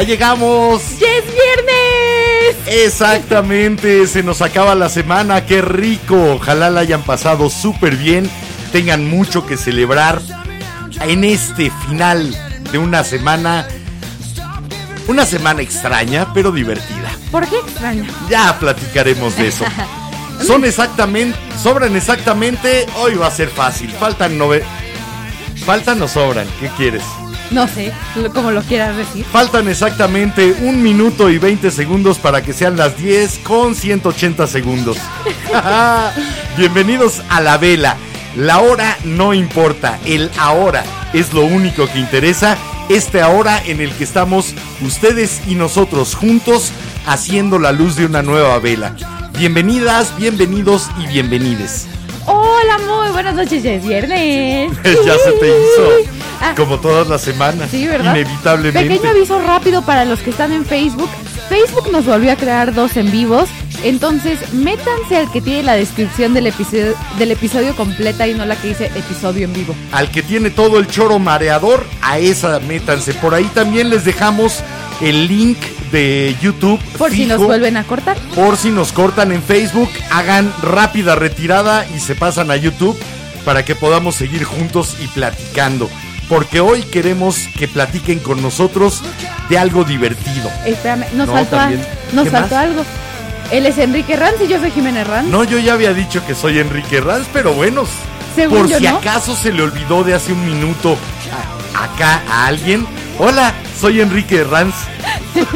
¡Ya llegamos! ¡Ya es viernes! Exactamente, se nos acaba la semana, qué rico. Ojalá la hayan pasado súper bien, tengan mucho que celebrar en este final de una semana, una semana extraña pero divertida. ¿Por qué extraño? Ya platicaremos de eso. Son exactamente, sobran exactamente, hoy va a ser fácil, faltan nove... Faltan o sobran, ¿qué quieres? No sé, como lo quieras decir. Faltan exactamente un minuto y 20 segundos para que sean las 10 con 180 segundos. Bienvenidos a la vela. La hora no importa, el ahora es lo único que interesa. Este ahora en el que estamos ustedes y nosotros juntos haciendo la luz de una nueva vela. Bienvenidas, bienvenidos y bienvenides. Hola, muy buenas noches, ya es viernes. ya se te hizo Ah, como todas las semanas. Sí, ¿verdad? Inevitablemente. Pequeño aviso rápido para los que están en Facebook. Facebook nos volvió a crear dos en vivos. Entonces, métanse al que tiene la descripción del episodio, del episodio completa y no la que dice episodio en vivo. al que tiene todo el choro mareador, a esa métanse. Por ahí también les dejamos el link de YouTube. Por si nos vuelven a cortar. Por si nos cortan en Facebook, hagan rápida retirada y se pasan a YouTube para que podamos seguir juntos y platicando. Porque hoy queremos que platiquen con nosotros de algo divertido. Espérame, nos No, faltó, a- nos ¿Qué faltó algo. Él es Enrique Ranz y yo soy Jimena Ranz. No, yo ya había dicho que soy Enrique Ranz, pero bueno, por yo, si ¿no? acaso se le olvidó de hace un minuto a- acá a alguien. Hola, soy Enrique Ranz.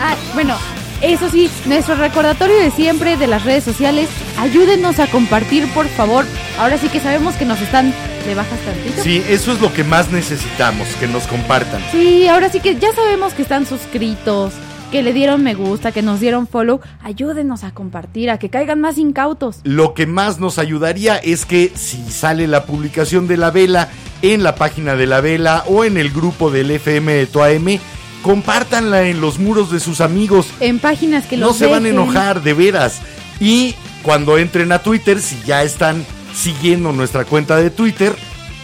Ah, bueno, eso sí, nuestro recordatorio de siempre de las redes sociales, ayúdenos a compartir, por favor. Ahora sí que sabemos que nos están de bajas tantito. Sí, eso es lo que más necesitamos, que nos compartan. Sí, ahora sí que ya sabemos que están suscritos, que le dieron me gusta, que nos dieron follow. Ayúdenos a compartir, a que caigan más incautos. Lo que más nos ayudaría es que si sale la publicación de la vela en la página de la vela o en el grupo del FM de TOAM, compártanla en los muros de sus amigos. En páginas que no los se van a enojar, de veras. Y cuando entren a Twitter, si ya están siguiendo nuestra cuenta de Twitter,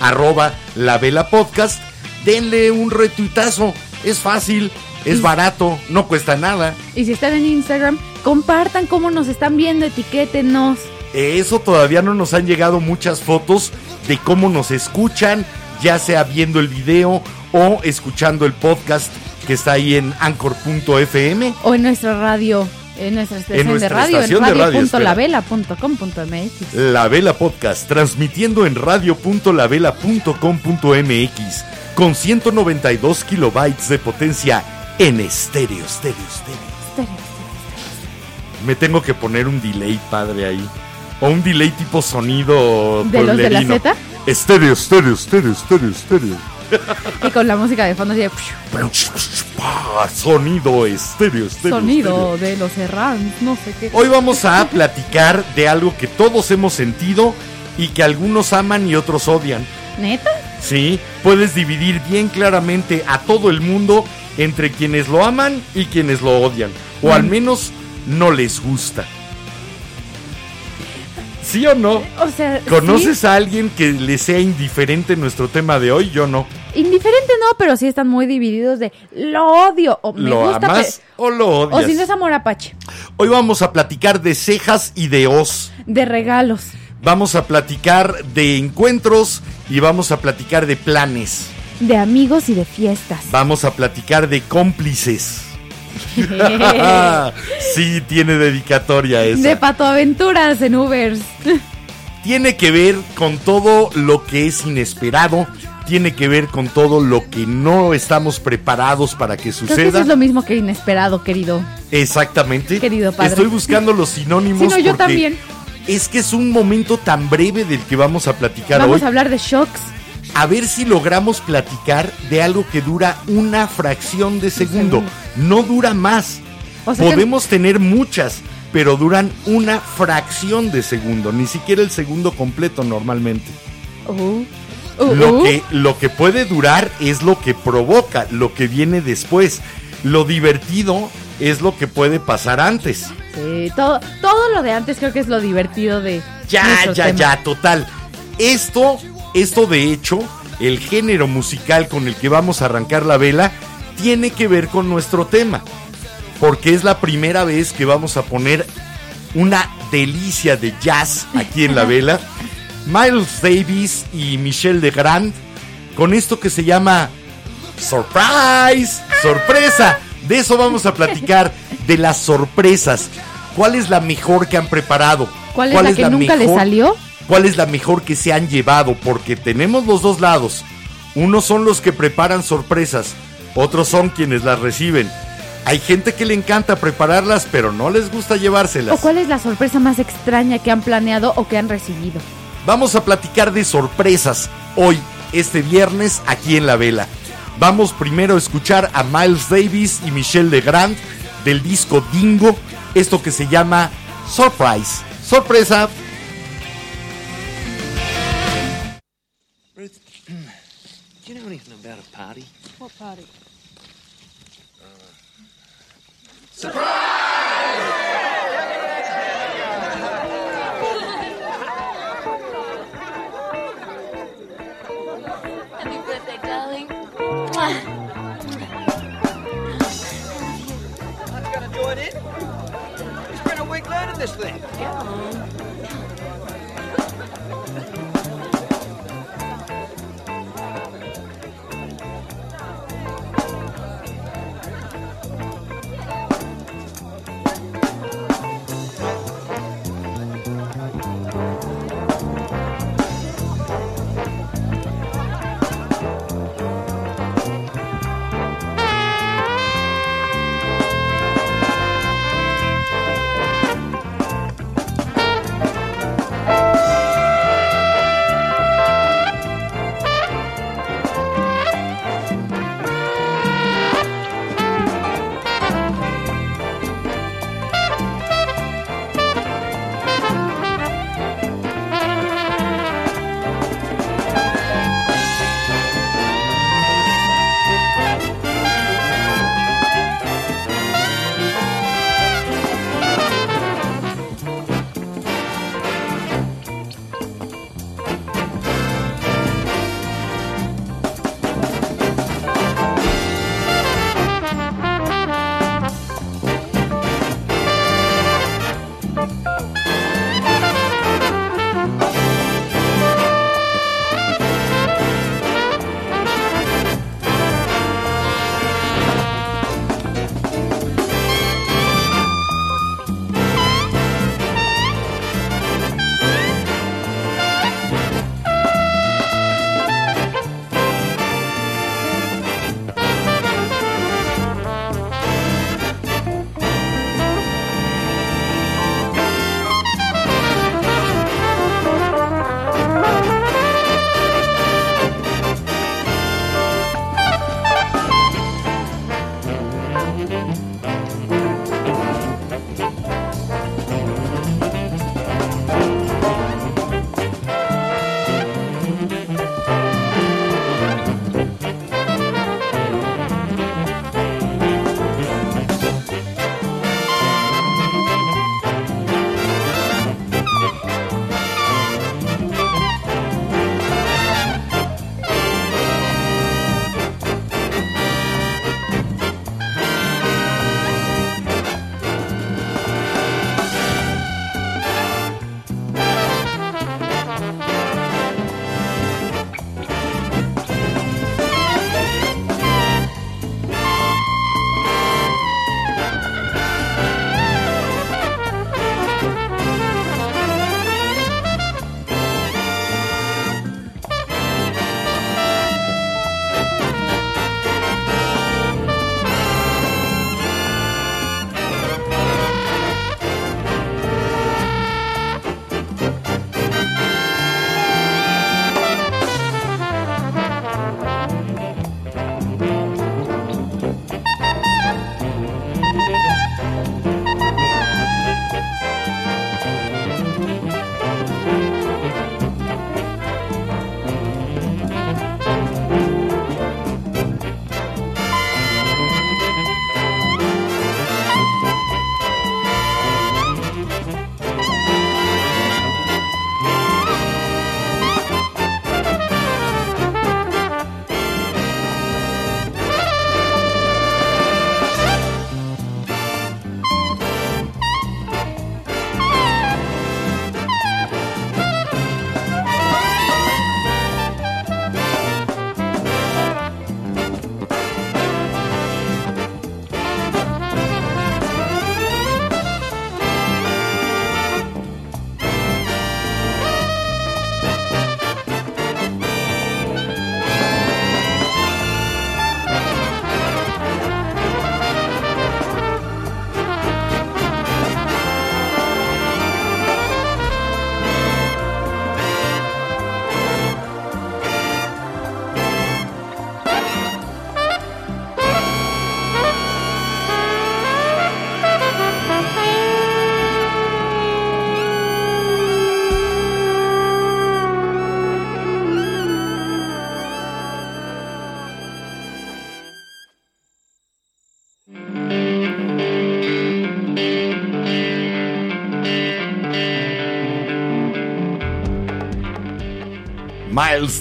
arroba la vela podcast, denle un retuitazo. Es fácil, es Y- barato, no cuesta nada. Y si están en Instagram, compartan cómo nos están viendo, etiquétenos. Eso todavía no nos han llegado muchas fotos de cómo nos escuchan, ya sea viendo el video o escuchando el podcast que está ahí en anchor.fm. O en nuestra radio, en nuestra estación nuestra de radio, estación en de radio, radio.lavela.com.mx. La Vela Podcast, transmitiendo en radio.lavela.com.mx con 192 kilobytes de potencia en estéreo, estéreo, estéreo. Me tengo que poner un delay, padre, ahí. O un delay tipo sonido ¿De los de la. Z? Estéreo, estéreo, estéreo, estéreo, estéreo. Y con la música de fondo así de Ah, Sonido estéreo, estéreo. sonido estéreo. de los Serrans, no sé qué. Hoy vamos a platicar de algo que todos hemos sentido y que algunos aman y otros odian. ¿Neta? Sí, puedes dividir bien claramente a todo el mundo entre quienes lo aman y quienes lo odian. O al Mm. menos no les gusta. ¿Sí o no? O sea, ¿Conoces a alguien que le sea indiferente nuestro tema de hoy? Yo no. Indiferente no, pero sí están muy divididos de lo odio o me ¿Lo gusta. amas o lo O odias? si no es amor apache. Hoy vamos a platicar de cejas y de os. De regalos. Vamos a platicar de encuentros y vamos a platicar de planes. de amigos y de fiestas. Vamos a platicar de cómplices. sí, tiene dedicatoria esa. De patoaventuras en Ubers. tiene que ver con todo lo que es inesperado, tiene que ver con todo lo que no estamos preparados para que suceda. Creo que eso es lo mismo que inesperado, querido. Exactamente. Querido padre. Estoy buscando los sinónimos. Sí, no, yo porque también. Es que es un momento tan breve del que vamos a platicar Vamos hoy. a hablar de shocks. a ver si logramos platicar de algo que dura una fracción de segundo. No dura más. O sea que- Podemos tener muchas, pero duran una fracción de segundo, ni siquiera el segundo completo normalmente. Uh, uh, Lo uh. que, lo que puede durar es lo que provoca, lo que viene después. Lo divertido es lo que puede pasar antes. Sí, todo, todo lo de antes creo que es lo divertido de. Ya, ya, tema. ya, total. Esto, esto de hecho, el género musical con el que vamos a arrancar la vela, tiene que ver con nuestro tema. Porque es la primera vez que vamos a poner una delicia de jazz aquí en la vela. Miles Davis y Michelle Legrand con esto que se llama Surprise, sorpresa. De eso vamos a platicar, de las sorpresas. ¿Cuál es la mejor que han preparado? ¿Cuál es la que nunca le salió? ¿Cuál es la mejor que se han llevado? Porque tenemos los dos lados. Unos son los que preparan sorpresas, otros son quienes las reciben. Hay gente que le encanta prepararlas, pero no les gusta ¿O llevárselas. cuál es la sorpresa más extraña que han planeado o que han recibido? Vamos a platicar de sorpresas hoy, este viernes, aquí en La Vela. Vamos primero a escuchar a Miles Davis y Michelle Legrand del disco Dingo, esto que se llama Surprise. Sorpresa. Ruth, do you know anything about a party? What party? Happy this thing. Miles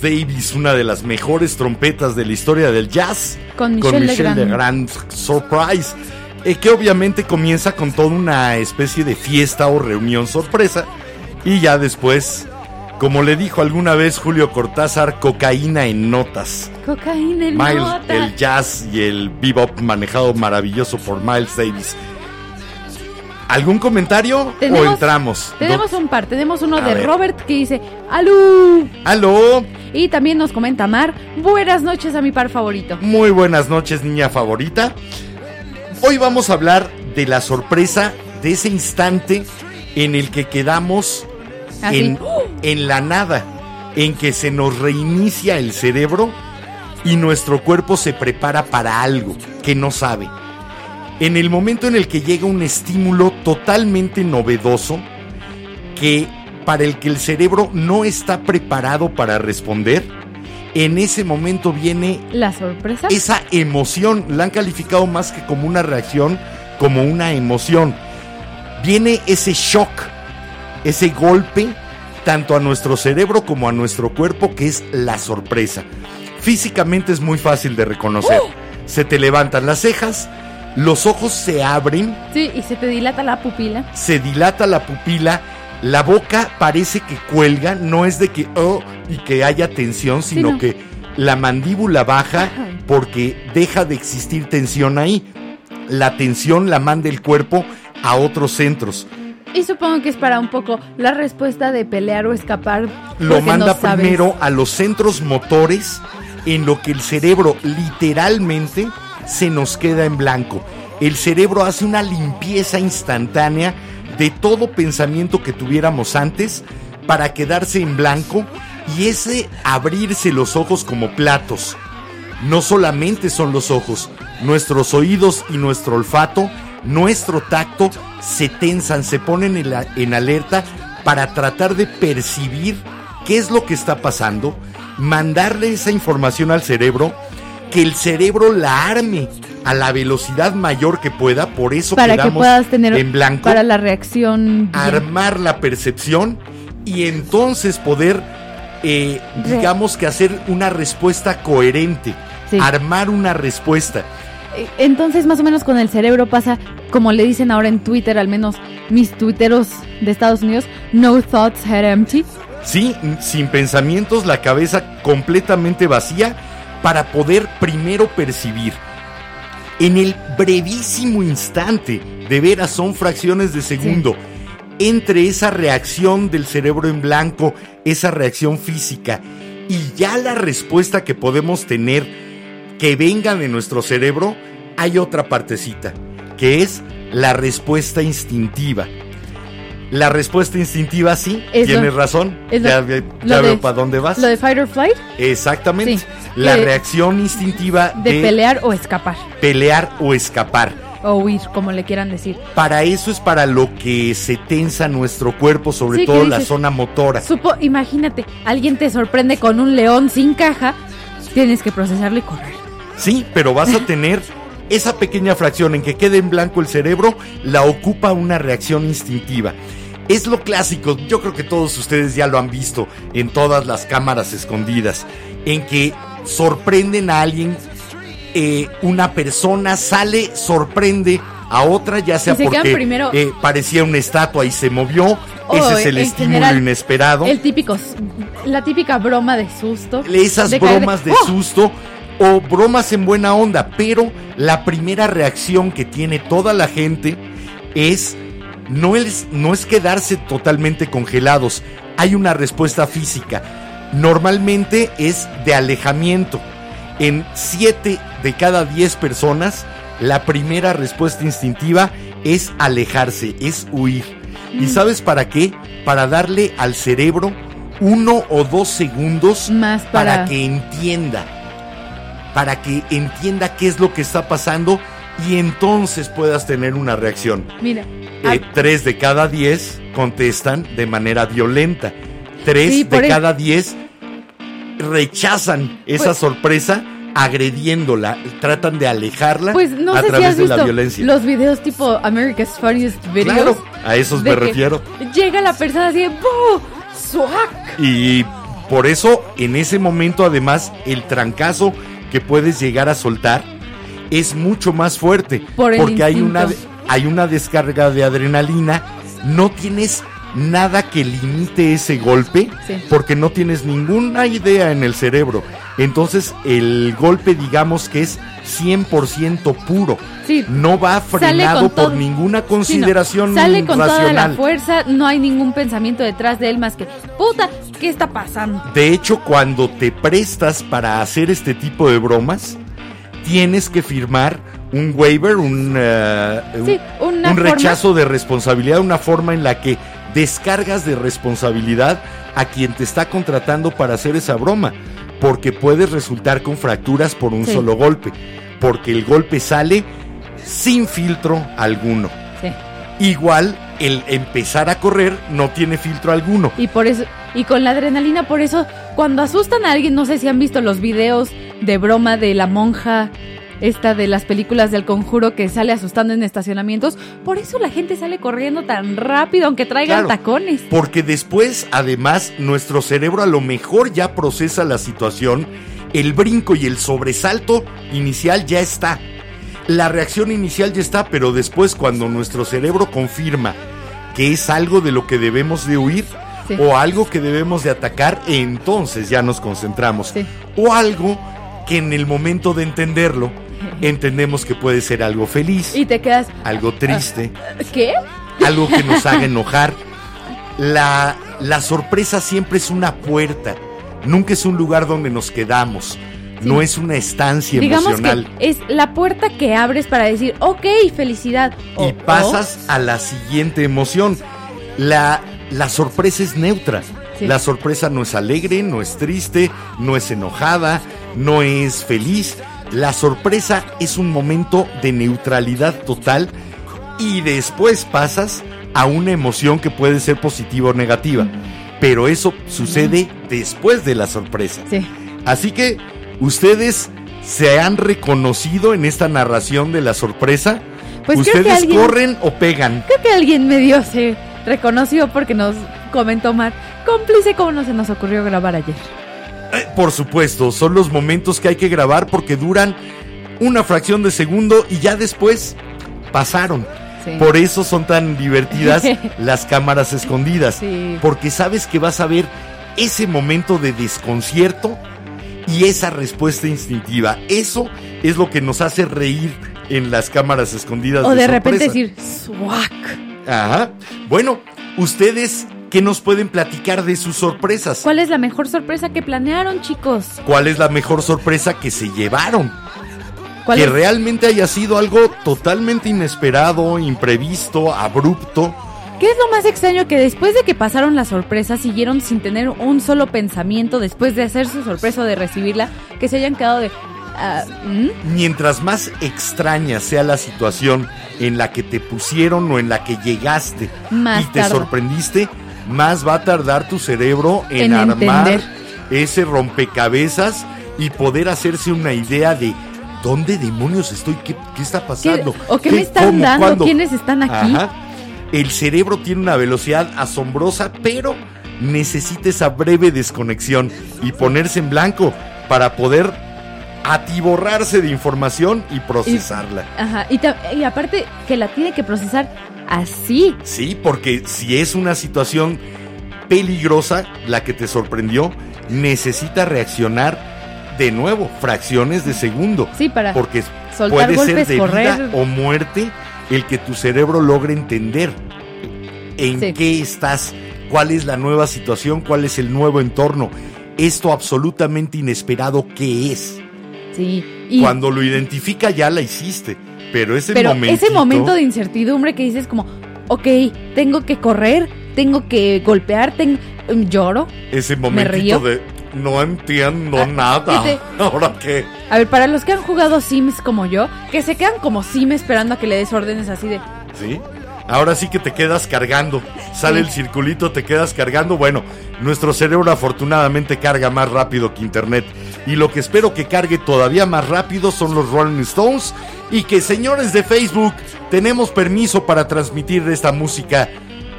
Davis, una de las mejores trompetas de la historia del jazz. Con Michel Legrand. Legrand, Surprise. eh, que obviamente comienza con toda una especie de fiesta o reunión sorpresa. Y ya después, como le dijo alguna vez Julio Cortázar, cocaína en notas. Cocaína en Miles, nota. el jazz y el bebop manejado maravilloso por Miles Davis. ¿Algún comentario o entramos? Tenemos un par, tenemos uno A de ver. Robert que dice ¡Alú! ¡Aló! Y también nos comenta Mar, buenas noches a mi par favorito. Muy buenas noches, niña favorita. Hoy vamos a hablar de la sorpresa de ese instante en el que quedamos Así. en, en la nada, en que se nos reinicia el cerebro y nuestro cuerpo se prepara para algo que no sabe. En el momento en el que llega un estímulo totalmente novedoso que para el que el cerebro no está preparado para responder, en ese momento viene La sorpresa. esa emoción, la han calificado más que como una reacción, como una emoción. Viene ese shock, ese golpe, tanto a nuestro cerebro como a nuestro cuerpo, que es la sorpresa. Físicamente es muy fácil de reconocer. Se te levantan las cejas, los ojos se abren, Sí, y se te dilata la pupila. se dilata la pupila, la boca parece que cuelga, no es de que oh y que haya tensión, sino no. que la mandíbula baja porque deja de existir tensión ahí. La tensión la manda el cuerpo a otros centros. Y supongo que es para un poco la respuesta de pelear o escapar. Lo porque manda no sabes. primero a los centros motores en lo que el cerebro literalmente se nos queda en blanco. El cerebro hace una limpieza instantánea de todo pensamiento que tuviéramos antes para quedarse en blanco y ese abrirse los ojos como platos. No solamente son los ojos, nuestros oídos y nuestro olfato, nuestro tacto se tensan, se ponen en, en alerta para tratar de percibir qué es lo que está pasando, mandarle esa información al cerebro, que el cerebro la arme a la velocidad mayor que pueda, por eso Para que quedamos puedas tener en blanco para la reacción. bien. armar la percepción y entonces poder, eh, digamos que hacer una respuesta coherente, Sí. armar una respuesta. Eh, Entonces, más o menos con el cerebro pasa, como le dicen ahora en Twitter, al menos mis tuiteros de Estados Unidos, no thoughts head empty. Sí, sin pensamientos, la cabeza completamente vacía para poder primero percibir. En el brevísimo instante, de veras son fracciones de segundo, entre esa reacción del cerebro en blanco, esa reacción física, y ya la respuesta que podemos tener que venga de nuestro cerebro, hay otra partecita, que es la respuesta instintiva. La respuesta instintiva, sí, Es lo- tienes razón. es ya lo ya veo para dónde vas. Lo de fight or flight, Exactamente. Sí, La que- reacción instintiva de, de, pelear o escapar, pelear o escapar. o huir, como le quieran decir. Para eso es para lo que se tensa nuestro cuerpo, sobre Sí, todo la zona motora. Supo, imagínate, alguien te sorprende con un león sin caja, tienes que procesarlo y correr. Sí, pero vas a tener esa pequeña fracción en que quede en blanco el cerebro, la ocupa una reacción instintiva. Es lo clásico, yo creo que todos ustedes ya lo han visto en todas las cámaras escondidas, en que sorprenden a alguien, eh, una persona sale, sorprende a otra, ya sea se porque primero- eh, parecía una estatua y se movió, O, ese es el estímulo general, inesperado El típico, la típica broma de susto. esas de bromas de ¡Oh! susto o bromas en buena onda, pero la primera reacción que tiene toda la gente es no es no es quedarse totalmente congelados, hay una respuesta física. Normalmente es de alejamiento. En 7 de cada 10 personas, la primera respuesta instintiva es alejarse, es huir. ¿Y Mm. sabes para qué? Para darle al cerebro uno o dos segundos Más para... para- que entienda, para que entienda qué es lo que está pasando y entonces puedas tener una reacción. Mira, Eh, tres de cada diez contestan de manera violenta. Tres Sí, de el- cada diez rechazan esa Pues- sorpresa agrediéndola, tratan de alejarla pues no a sé si través has de la violencia. los videos tipo America's Funniest Videos. Claro, a esos me refiero. Llega la persona así de ¡Boo! ¡Swag! Y Por eso, en ese momento, además, el trancazo que puedes llegar a soltar es mucho más fuerte. Por porque hay una. Hay una descarga de adrenalina. No tienes nada que limite ese golpe Sí. porque no tienes ninguna idea en el cerebro. Entonces, el golpe, digamos que es 100% puro. Sí. No va frenado por ninguna Sí, no, consideración Sale con toda la racional. fuerza, no hay ningún pensamiento detrás de él más que, puta, ¿qué está pasando? De hecho, cuando te prestas para hacer este tipo de bromas, tienes que firmar un waiver, un, Sí, un- una un forma- rechazo de responsabilidad, una forma en la que descargas de responsabilidad a quien te está contratando para hacer esa broma, porque puedes resultar con fracturas por un Sí. solo golpe, porque el golpe sale sin filtro alguno. Sí. Igual el empezar a correr no tiene filtro alguno. Y por eso, y con la adrenalina, por eso, cuando asustan a alguien, no sé si han visto los videos de broma de la monja, esta de las películas del conjuro que sale asustando en estacionamientos, por eso la gente sale corriendo tan rápido, aunque traigan Claro. tacones. Porque después, además, nuestro cerebro a lo mejor ya procesa la situación, el brinco y el sobresalto inicial ya está. La reacción inicial ya está, pero después cuando nuestro cerebro confirma que es algo de lo que debemos de huir Sí. o algo que debemos de atacar, entonces ya nos concentramos. Sí. O algo que en el momento de entenderlo, entendemos que puede ser algo feliz, Y te quedas, algo triste ¿qué? algo que nos haga enojar. La, la sorpresa siempre es una puerta, nunca es un lugar donde nos quedamos, no es una estancia Digamos emocional. que es la puerta que abres para decir, ok, felicidad. O- Y pasas a la siguiente emoción. La, la sorpresa es neutra. Sí. La sorpresa no es alegre, no es triste, no es enojada, no es feliz. La sorpresa es un momento de neutralidad total y después pasas a una emoción que puede ser positiva o negativa. Pero eso sucede después de la sorpresa. sí. Así que ustedes se han reconocido en esta narración de la sorpresa. Pues ustedes alguien- corren o pegan. Creo que alguien medio se reconoció porque nos comentó Mar, cómplice como no se nos ocurrió grabar ayer. Eh, por supuesto, son los momentos que hay que grabar porque duran una fracción de segundo y ya después pasaron. Sí. Por eso son tan divertidas las cámaras escondidas. Sí. Porque sabes que vas a ver ese momento de desconcierto y esa respuesta instintiva. Eso es lo que nos hace reír en las cámaras escondidas. O de repente sorpresa. decir, swag. Ajá. Bueno, ustedes, ¿qué nos pueden platicar de sus sorpresas? ¿Cuál es la mejor sorpresa que planearon, chicos? ¿Cuál es la mejor sorpresa que se llevaron? ¿Cuál que es? realmente haya sido algo totalmente inesperado, imprevisto, abrupto. ¿Qué es lo más extraño que después de que pasaron las sorpresas siguieron sin tener un solo pensamiento después de hacer su sorpresa o de recibirla, que se hayan quedado de... ah, ¿mm? Mientras más extraña sea la situación en la que te pusieron o en la que llegaste Más y te sorprendiste, más va a tardar tu cerebro en, En armar entender. ese rompecabezas y poder hacerse una idea de dónde demonios estoy, qué, qué está ¿Qué- pasando. ¿O qué, me están cómo, dando? cuándo? ¿Quiénes están aquí? Ajá. El cerebro tiene una velocidad asombrosa, pero necesita esa breve desconexión y ponerse en blanco para poder atiborrarse de información y procesarla. Ajá, y aparte que la tiene que procesar así. Sí, porque si es una situación peligrosa la que te sorprendió, necesita reaccionar de nuevo, fracciones de segundo. Sí, para Porque soltar puede ser de correr. vida o muerte el que tu cerebro logre entender en Sí. qué estás, cuál es la nueva situación, cuál es el nuevo entorno. Esto absolutamente inesperado que es. Sí, y, Cuando lo identifica ya la hiciste, pero ese pero momento ese momento de incertidumbre que dices como, ok, tengo que correr, tengo que golpear, tengo, mm, lloro. ese río. momentito de no entiendo Ah, nada. Ahora qué? A ver, para los que han jugado Sims como yo, que se quedan como Sim esperando a que le des órdenes así de, ¿Sí? Ahora sí que te quedas cargando. Sale Sí. el circulito, te quedas cargando. Bueno, nuestro cerebro afortunadamente carga más rápido que Internet. Y lo que espero que cargue todavía más rápido son los Rolling Stones. Y que señores de Facebook, tenemos permiso para transmitir esta música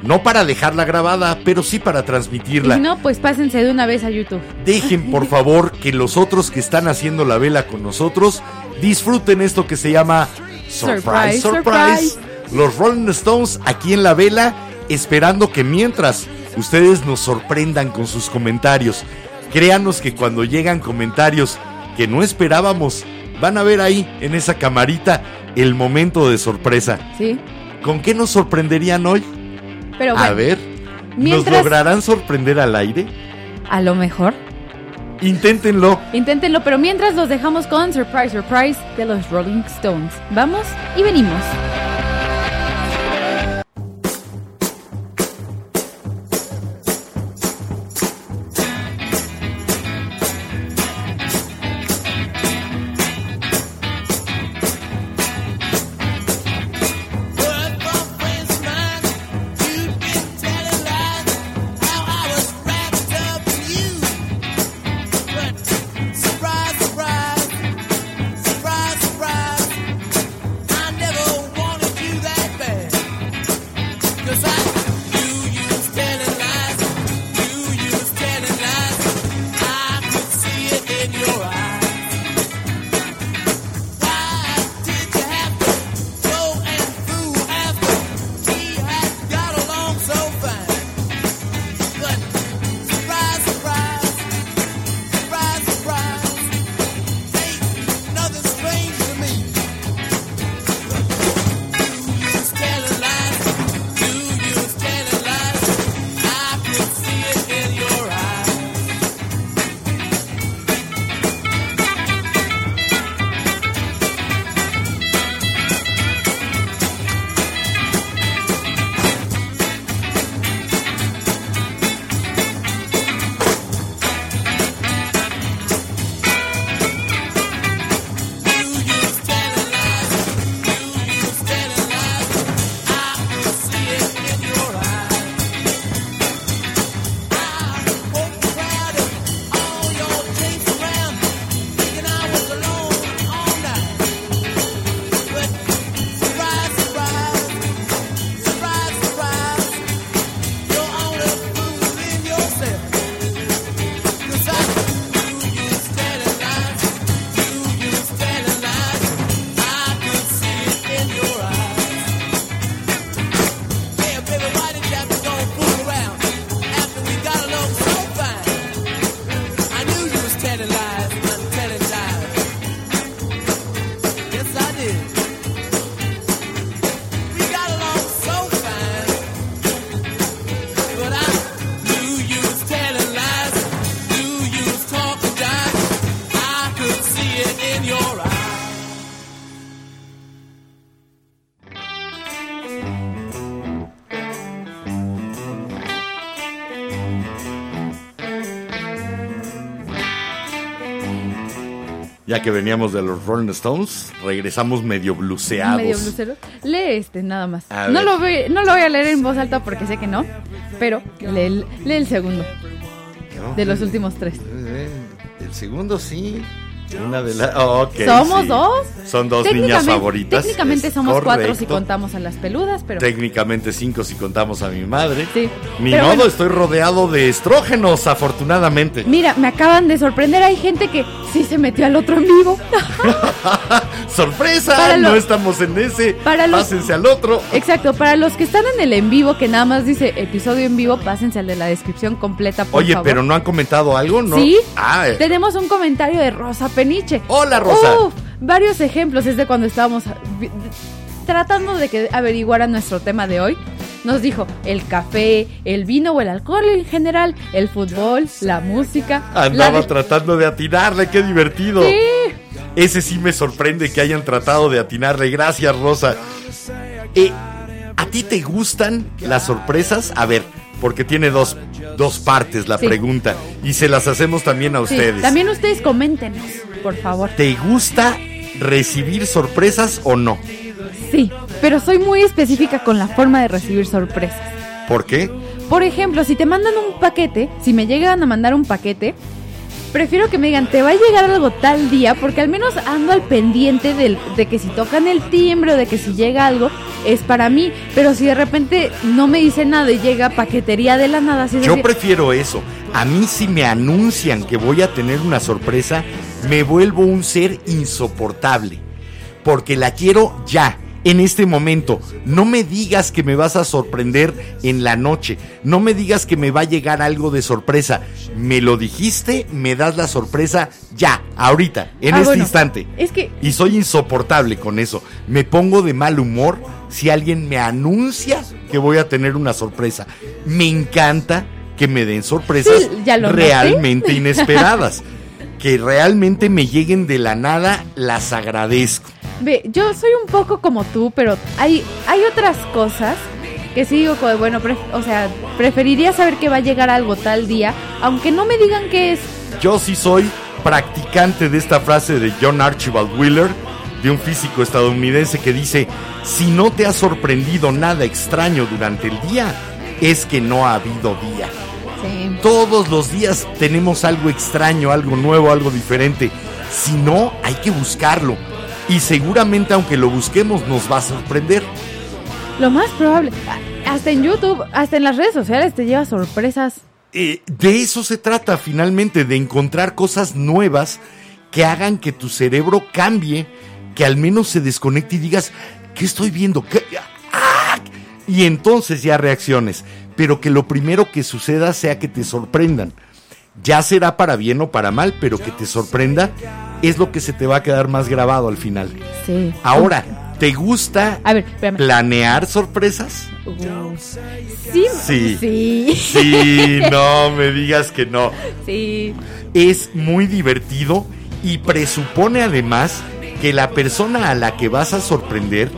No para dejarla grabada, pero sí para Y transmitirla. si no, pues pásense de una vez a YouTube. Dejen por favor que los otros que están haciendo la vela con nosotros disfruten esto que se llama Surprise, Surprise, Surprise. Los Rolling Stones aquí en la vela, esperando que mientras ustedes nos sorprendan con sus comentarios. Créanos que cuando llegan comentarios que no esperábamos, van a ver ahí en esa camarita el momento de sorpresa. ¿Sí? ¿Con qué nos sorprenderían hoy? Pero A ver, ¿nos lograrán sorprender al aire? a lo mejor. Inténtenlo. Inténtenlo, pero mientras los dejamos con Surprise Surprise de los Rolling Stones. Vamos y venimos. Ya que veníamos de los Rolling Stones, regresamos medio bluseados. Medio blusero. Lee este, nada más. A No ver. lo, voy, no lo voy a leer en voz alta porque sé que no, pero lee, el- lee el segundo de los últimos tres. Eh, El segundo sí. Una de las. ok, ¿Somos sí. dos? Son dos niñas favoritas. Técnicamente es somos cuatro si contamos a las peludas, pero... Técnicamente cinco si contamos a mi madre. Sí. Ni Pero modo, bueno. estoy rodeado de estrógenos, afortunadamente. Mira, me acaban de sorprender. Hay gente que sí se metió al otro en vivo. ¡Sorpresa! No estamos en ese. para los- Pásense al otro. Exacto, para los que están en el en vivo, que nada más dice episodio en vivo, pásense al de la descripción completa, por Oye, favor. pero no han comentado algo, ¿no? Sí, Ah, eh. tenemos un comentario de Rosa Peniche. Hola, Rosa. Uf, varios ejemplos es de cuando estábamos tratando de que averiguara nuestro tema de hoy. Nos dijo el café, el vino o el alcohol en general, el fútbol, la música. Andaba la tratando de atinarle, qué divertido. Sí. Ese sí me sorprende que hayan tratado de atinarle. Gracias, Rosa. Eh, ¿A ti te gustan las sorpresas? A ver, porque tiene dos, dos partes la Sí. pregunta y se las hacemos también a Sí, ustedes. También ustedes coméntenos, por favor. ¿Te gusta recibir sorpresas o no? Sí, pero soy muy específica con la forma de recibir sorpresas. ¿Por qué? Por ejemplo, si te mandan un paquete, si me llegan a mandar un paquete, prefiero que me digan, te va a llegar algo tal día, porque al menos ando al pendiente del- de que si tocan el timbre o de que si llega algo, es para mí. Pero si de repente no me dice nada y llega paquetería de la nada, así Yo decir, prefiero eso. A mí si me anuncian que voy a tener una sorpresa, me vuelvo un ser insoportable. Porque la quiero ya, en este momento. No me digas que me vas a sorprender en la noche. No me digas que me va a llegar algo de sorpresa. Me lo dijiste, me das la sorpresa ya, ahorita, en Ah, este bueno, instante. es que- Y soy insoportable con eso. Me pongo de mal humor si alguien me anuncia que voy a tener una sorpresa. Me encanta que me den sorpresas Sí, noté. realmente inesperadas. que realmente me lleguen de la nada, las agradezco. Ve, yo soy un poco como tú, pero hay, hay otras cosas que sí digo, bueno, pref- o sea, preferiría saber que va a llegar algo tal día, aunque no me digan qué es. Yo sí soy practicante de esta frase de John Archibald Wheeler, de un físico estadounidense que dice, si no te ha sorprendido nada extraño durante el día, es que no ha habido día. Sí. Todos los días tenemos algo extraño, algo nuevo, algo diferente. Si no, hay que buscarlo. Y seguramente aunque lo busquemos nos va a sorprender. Lo más probable, hasta en YouTube, hasta en las redes sociales te lleva sorpresas. Eh, de eso se trata finalmente, de encontrar cosas nuevas que hagan que tu cerebro cambie, que al menos se desconecte y digas, ¿qué estoy viendo? ¿Qué? ¡Ah! Y entonces ya reacciones, pero que lo primero que suceda sea que te sorprendan. Ya será para bien o para mal, pero que te sorprenda es lo que se te va a quedar más grabado al final. Sí. Ahora, ¿te gusta A ver, espérame. planear sorpresas? Uh, sí. Sí. Sí. Sí, no me digas que no. Sí. es muy divertido y presupone además que la persona a la que vas a sorprender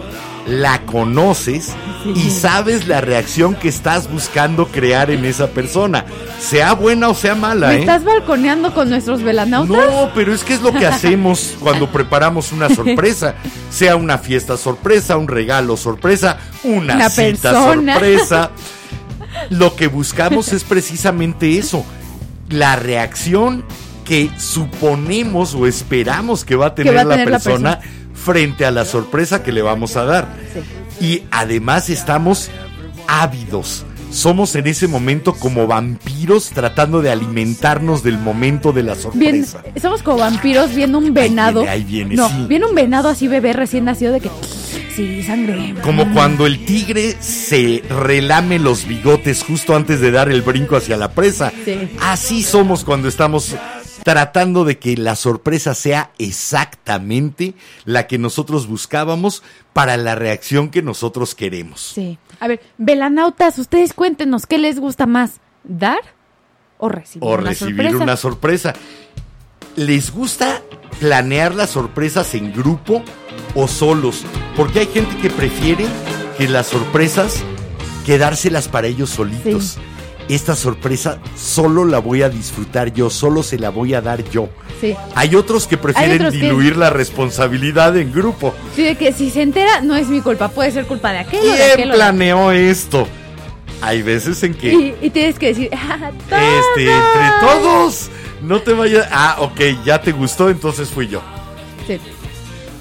la conoces y sabes la reacción que estás buscando crear en esa persona, sea buena o sea mala, ¿Me ¿eh? estás balconeando con nuestros velanautas? No, pero es que es lo que hacemos cuando preparamos una sorpresa, sea una fiesta sorpresa, un regalo sorpresa, una, Una cita persona. sorpresa. Lo que buscamos es precisamente eso, la reacción que suponemos o esperamos que va a tener, va a la, tener la persona frente a la sorpresa que le vamos a dar. Y además estamos ávidos. Somos en ese momento como vampiros tratando de alimentarnos del momento de la Bien, sorpresa. somos como vampiros viendo un venado. viene, ahí viene, no, sí. viene un venado así bebé recién nacido de que sí, sangre. Como cuando el tigre se relame los bigotes justo antes de dar el brinco hacia la presa. Sí. Así somos cuando estamos tratando de que la sorpresa sea exactamente la que nosotros buscábamos para la reacción que nosotros queremos. Sí. A ver, velanautas, ustedes cuéntenos qué les gusta más, dar o recibir o una recibir sorpresa? una sorpresa. ¿Les gusta planear las sorpresas en grupo o solos? Porque hay gente que prefiere que las sorpresas quedárselas para ellos solitos. Sí. Esta sorpresa solo la voy a disfrutar yo, solo se la voy a dar yo. Sí. Hay otros que prefieren otros que- diluir la responsabilidad en grupo. Sí, de que si se entera no es mi culpa, puede ser culpa de aquel o de ¿Quién de- planeó esto? Hay veces en que Y, y tienes que decir, ¡ah, este entre todos no te vayas. Ah, ok, ya te gustó, entonces fui yo. Sí.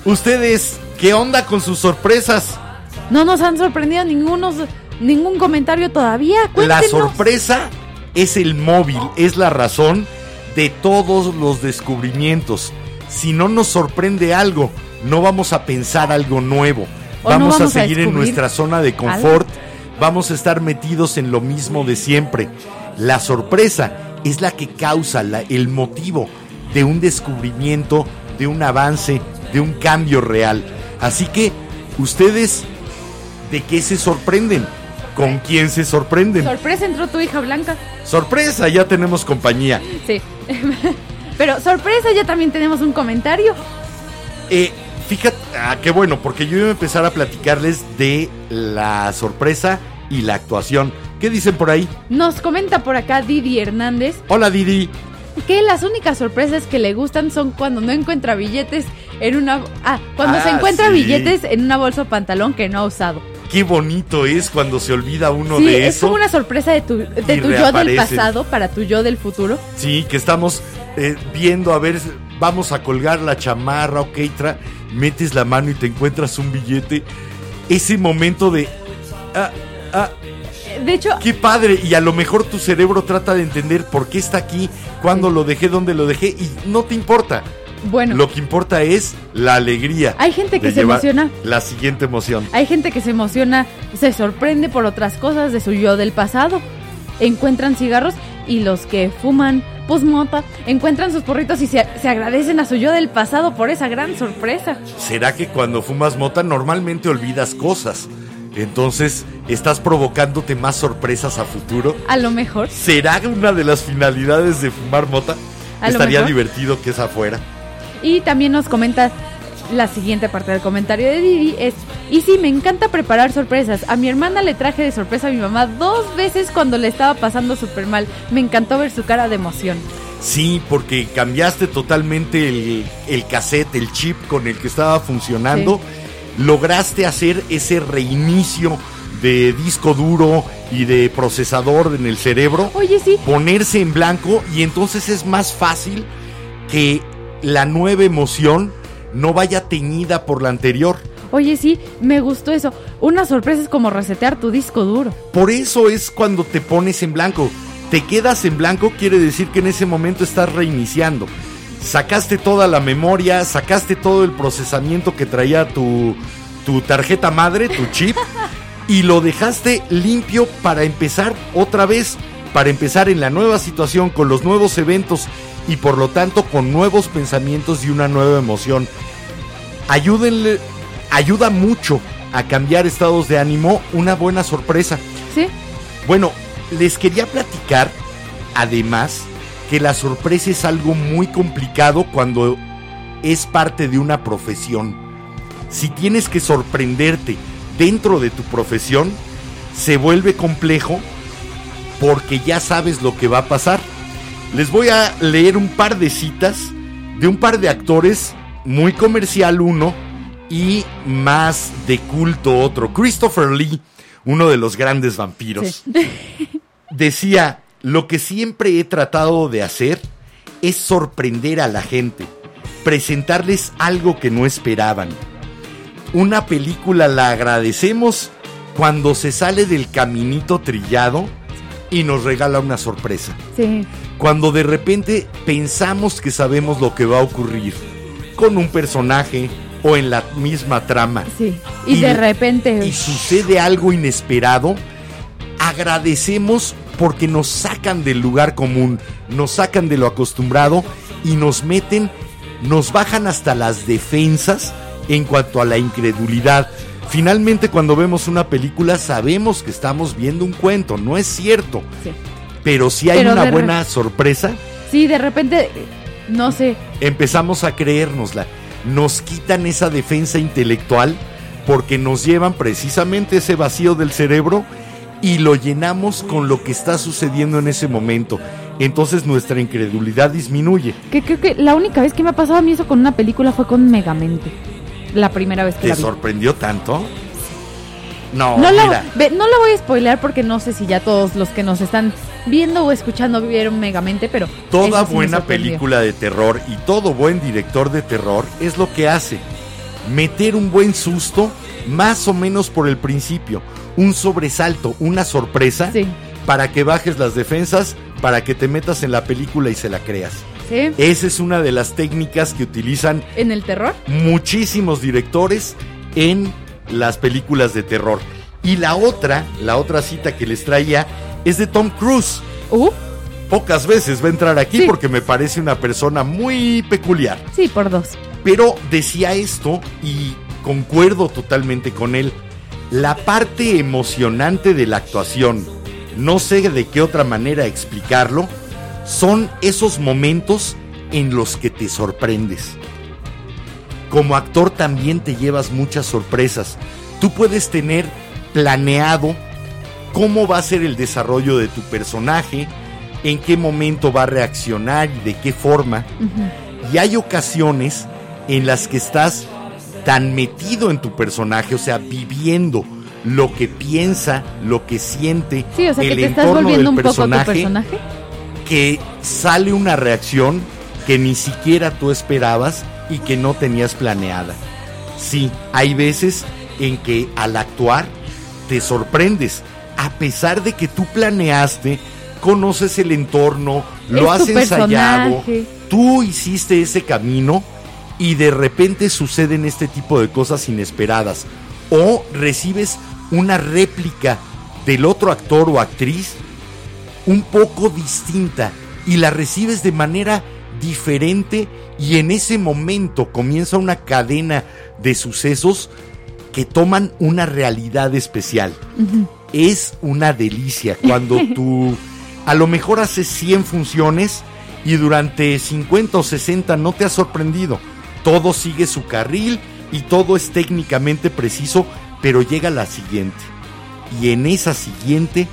Ustedes, ¿qué onda con sus sorpresas? No nos han sorprendido ningunos, ningún comentario todavía. La sorpresa es el móvil, es la razón de todos los descubrimientos. Si no nos sorprende algo, no vamos a pensar algo nuevo. No Vamos, a a seguir en nuestra zona de confort. Vamos a estar metidos en lo mismo de siempre. La sorpresa es la que causa la- el motivo de un descubrimiento, de un avance, de un cambio real. Así que, ustedes, ¿de qué se sorprenden? ¿Con quién se sorprenden? Sorpresa entró tu hija Blanca. Sorpresa, ya tenemos compañía. Sí. Pero sorpresa, ya también tenemos un comentario. Eh, fíjate, ah, qué bueno, porque yo iba a empezar a platicarles de la sorpresa y la actuación. ¿Qué dicen por ahí? Nos comenta por acá Didi Hernández Hola Didi. que las únicas sorpresas que le gustan son cuando no encuentra billetes en una... Ah, cuando se Ah, encuentra sí. billetes en una bolsa o pantalón que no ha usado. Qué bonito es cuando se olvida uno sí, de es eso. como una sorpresa de tu, de tu yo del pasado para tu yo del futuro. Sí, que estamos eh, viendo a ver, vamos a colgar la chamarra, ok, tra- metes la mano y te encuentras un billete ese momento de... ah, ah, De hecho, qué padre. Y a lo mejor tu cerebro trata de entender por qué está aquí, cuándo lo dejé, dónde lo dejé. Y no te importa. Bueno, Lo que importa es la alegría. Hay gente que se emociona. La siguiente emoción. hay gente que se emociona, se sorprende por otras cosas de su yo del pasado. Encuentran cigarros y los que fuman posmota encuentran sus porritos y se, se agradecen a su yo del pasado por esa gran sorpresa. ¿Será que cuando fumas mota normalmente olvidas cosas? Entonces, ¿estás provocándote más sorpresas a futuro? A lo mejor. ¿Será una de las finalidades de fumar mota? Estaría mejor. divertido que es afuera. Y también nos comenta la siguiente parte del comentario de Didi es, y sí, me encanta preparar sorpresas. A mi hermana le traje de sorpresa a mi mamá dos veces cuando le estaba pasando súper mal. Me encantó ver su cara de emoción. Sí, porque cambiaste totalmente el, el cassette, el chip con el que estaba funcionando. Lograste hacer ese reinicio de disco duro y de procesador en el cerebro. Oye, sí, ponerse en blanco y entonces es más fácil que la nueva emoción no vaya teñida por la anterior. oye, sí, me gustó eso. Una sorpresa es como resetear tu disco duro. Por eso es cuando te pones en blanco. Te quedas en blanco quiere decir que en ese momento estás reiniciando. Sacaste toda la memoria, sacaste todo el procesamiento que traía tu, tu tarjeta madre, tu chip, y lo dejaste limpio para empezar otra vez, para empezar en la nueva situación, con los nuevos eventos y por lo tanto con nuevos pensamientos y una nueva emoción. Ayúdenle, ayuda mucho a cambiar estados de ánimo una buena sorpresa. ¿Sí? Bueno, les quería platicar, además, que la sorpresa es algo muy complicado cuando es parte de una profesión. Si tienes que sorprenderte dentro de tu profesión, se vuelve complejo porque ya sabes lo que va a pasar. Les voy a leer un par de citas de un par de actores, muy comercial uno y más de culto otro. Christopher Lee, uno de los grandes vampiros decía, lo que siempre he tratado de hacer es sorprender a la gente, presentarles algo que no esperaban. Una película la agradecemos cuando se sale del caminito trillado y nos regala una sorpresa. Sí. Cuando de repente pensamos que sabemos lo que va a ocurrir con un personaje o en la misma trama Sí. Y, de repente. y sucede algo inesperado, agradecemos porque nos sacan del lugar común, nos sacan de lo acostumbrado y nos meten, nos bajan hasta las defensas en cuanto a la incredulidad. Finalmente cuando vemos una película sabemos que estamos viendo un cuento, no es cierto. Sí. Pero si hay Pero una buena sorpresa, Sí, de repente. No sé. empezamos a creérnosla. Nos quitan esa defensa intelectual porque nos llevan precisamente ese vacío del cerebro y lo llenamos con lo que está sucediendo en ese momento. Entonces nuestra incredulidad disminuye. Que creo que la única vez que me ha pasado a mí eso con una película fue con Megamente. La primera vez que ¿Te la vi. sorprendió tanto? No, No mira. no la voy a spoilear porque no sé si ya todos los que nos están viendo o escuchando vieron Megamente, pero. Toda sí buena película de terror y todo buen director de terror es lo que hace. Meter un buen susto más o menos por el principio. Un sobresalto, una sorpresa Sí. para que bajes las defensas, para que te metas en la película y se la creas. ¿Sí? Esa es una de las técnicas que utilizan En el terror. muchísimos directores en las películas de terror. Y la otra, la otra cita que les traía es de Tom Cruise. Uh, Pocas veces va a entrar aquí Sí. porque me parece una persona muy peculiar. sí, por dos. Pero decía esto y concuerdo totalmente con él. La parte emocionante de la actuación, no sé de qué otra manera explicarlo, son esos momentos en los que te sorprendes. Como actor también te llevas muchas sorpresas. Tú puedes tener planeado cómo va a ser el desarrollo de tu personaje, en qué momento va a reaccionar y de qué forma. Y hay ocasiones en las que estás tan metido en tu personaje, o sea, viviendo lo que piensa, lo que siente, Sí, o sea, que el te estás entorno volviendo del un poco tu personaje, que sale una reacción que ni siquiera tú esperabas y que no tenías planeada. Sí, hay veces en que al actuar te sorprendes, a pesar de que tú planeaste, conoces el entorno, lo Es has ensayado, personaje. tú hiciste ese camino y de repente suceden este tipo de cosas inesperadas o recibes una réplica del otro actor o actriz un poco distinta y la recibes de manera diferente y en ese momento comienza una cadena de sucesos que toman una realidad especial. Es una delicia cuando tú a lo mejor haces 100 funciones y durante 50 o 60 no te has sorprendido. Todo sigue su carril y todo es técnicamente preciso, pero llega la siguiente. Y en esa siguiente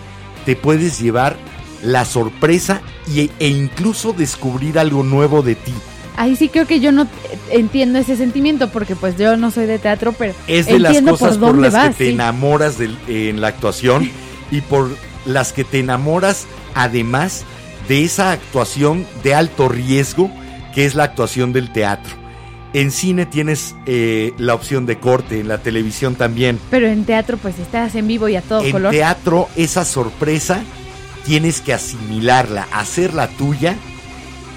te puedes llevar la sorpresa y- e incluso descubrir algo nuevo de ti. Ahí sí creo que yo no entiendo ese sentimiento porque pues yo no soy de teatro, pero Es de las cosas por las vas, que te sí. enamoras en la actuación y por las que te enamoras además de esa actuación de alto riesgo que es la actuación del teatro. En cine tienes eh, la opción de corte, en la televisión también. Pero en teatro pues estás en vivo y a todo En color. teatro esa sorpresa tienes que asimilarla, hacerla tuya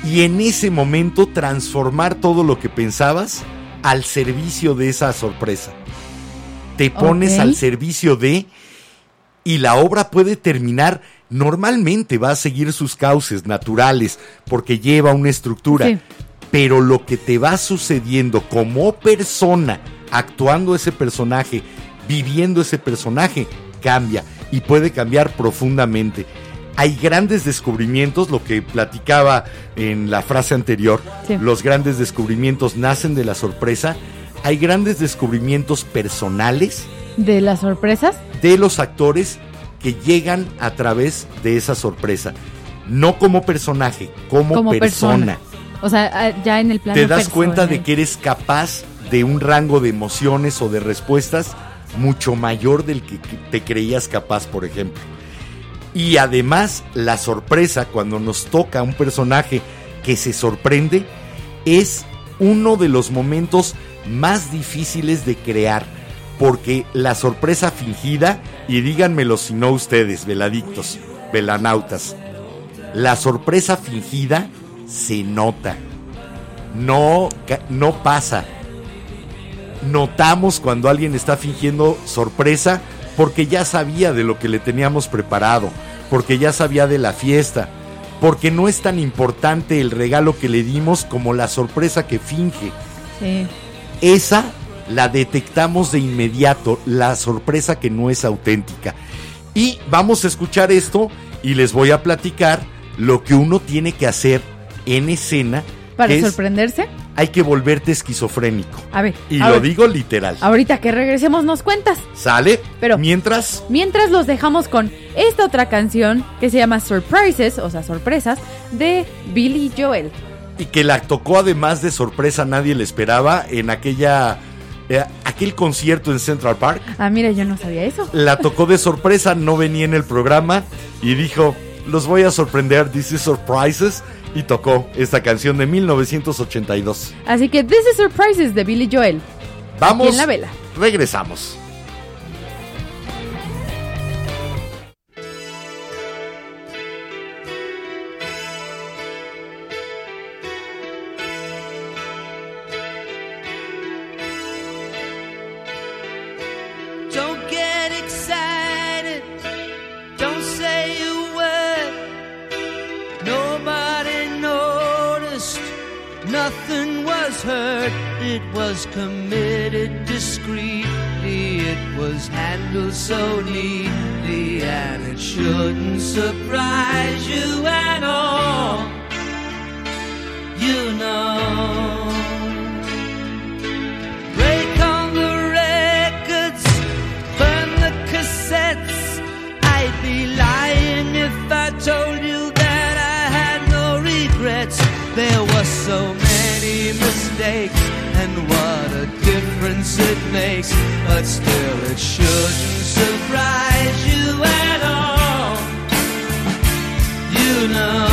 y en ese momento transformar todo lo que pensabas al servicio de esa sorpresa. Te pones al servicio de y la obra puede terminar normalmente va a seguir sus cauces naturales porque lleva una estructura. Sí. Pero lo que te va sucediendo como persona, actuando ese personaje, viviendo ese personaje, cambia y puede cambiar profundamente. Hay grandes descubrimientos, lo que platicaba en la frase anterior, Sí. los grandes descubrimientos nacen de la sorpresa. Hay grandes descubrimientos personales De las sorpresas. de los actores que llegan a través de esa sorpresa. No como personaje, como, Como persona. persona. O sea, ah, ya en el plano Te das cuenta de que eres capaz de un rango de emociones o de respuestas mucho mayor del que que te creías capaz, por ejemplo. Y además, la sorpresa cuando nos toca un personaje que se sorprende es uno de los momentos más difíciles de crear. Porque la sorpresa fingida, y díganmelo si no ustedes, veladictos, velanautas, la sorpresa fingida se nota. No, no pasa. Notamos cuando alguien está fingiendo sorpresa porque ya sabía de lo que le teníamos preparado, porque ya sabía de la fiesta, porque no es tan importante el regalo que le dimos como la sorpresa que finge. Sí. Esa la detectamos de inmediato, la sorpresa que no es auténtica. Y vamos a escuchar esto y les voy a platicar lo que uno tiene que hacer en escena. Para es, sorprenderse. hay que volverte esquizofrénico. A ver. Y a lo ver, digo literal. Ahorita que regresemos nos cuentas. ¿Sale? Pero- Mientras, Mientras los dejamos con esta otra canción que se llama Surprises, o sea, sorpresas, de Billy Joel. y que la tocó además de sorpresa, nadie le esperaba en aquella. eh, aquel concierto en Central Park. Ah, mira, yo no sabía eso. La tocó de sorpresa, no venía en el programa y dijo, los voy a sorprender, this is surprises, y tocó esta canción de 1982. Así que This is Surprises de Billy Joel. Vamos, en la vela. regresamos. Don't get excited. Nothing was hurt. It was committed discreetly. It was handled so neatly. And it shouldn't surprise you at all. You know. Break on the records, burn the cassettes. I'd be lying if I told you that I had no regrets. There were so mistakes, and what a difference it makes. But still, it shouldn't surprise you at all. You know,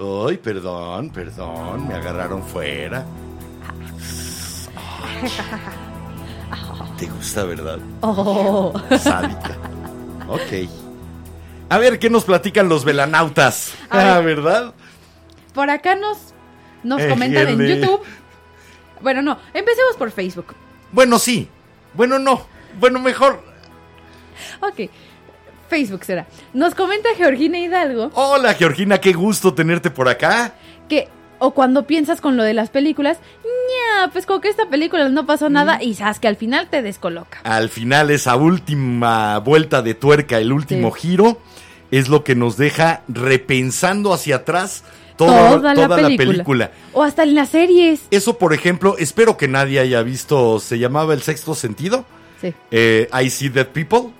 Ay, perdón, perdón, me agarraron fuera. Ay. ¿Te gusta, verdad? Oh. Sádica. Ok. A ver, ¿qué nos platican los velanautas? Ah, ver. ¿verdad? Por acá nos, nos comentan en. YouTube. Bueno, no, empecemos por Facebook. Bueno, sí. Bueno, no. Bueno, mejor. Ok, Facebook será. Nos comenta Georgina Hidalgo Hola, Georgina, qué gusto tenerte por acá. que, o cuando piensas con lo de las películas, ña, pues con que esta película no pasó nada y sabes que al final te descoloca. Al final, esa última vuelta de tuerca, el último Sí. giro, es lo que nos deja repensando hacia atrás toda, la, la película. película. O hasta en las series. Eso, por ejemplo, espero que nadie haya visto, se llamaba El Sexto Sentido, Sí. eh, I See Dead People.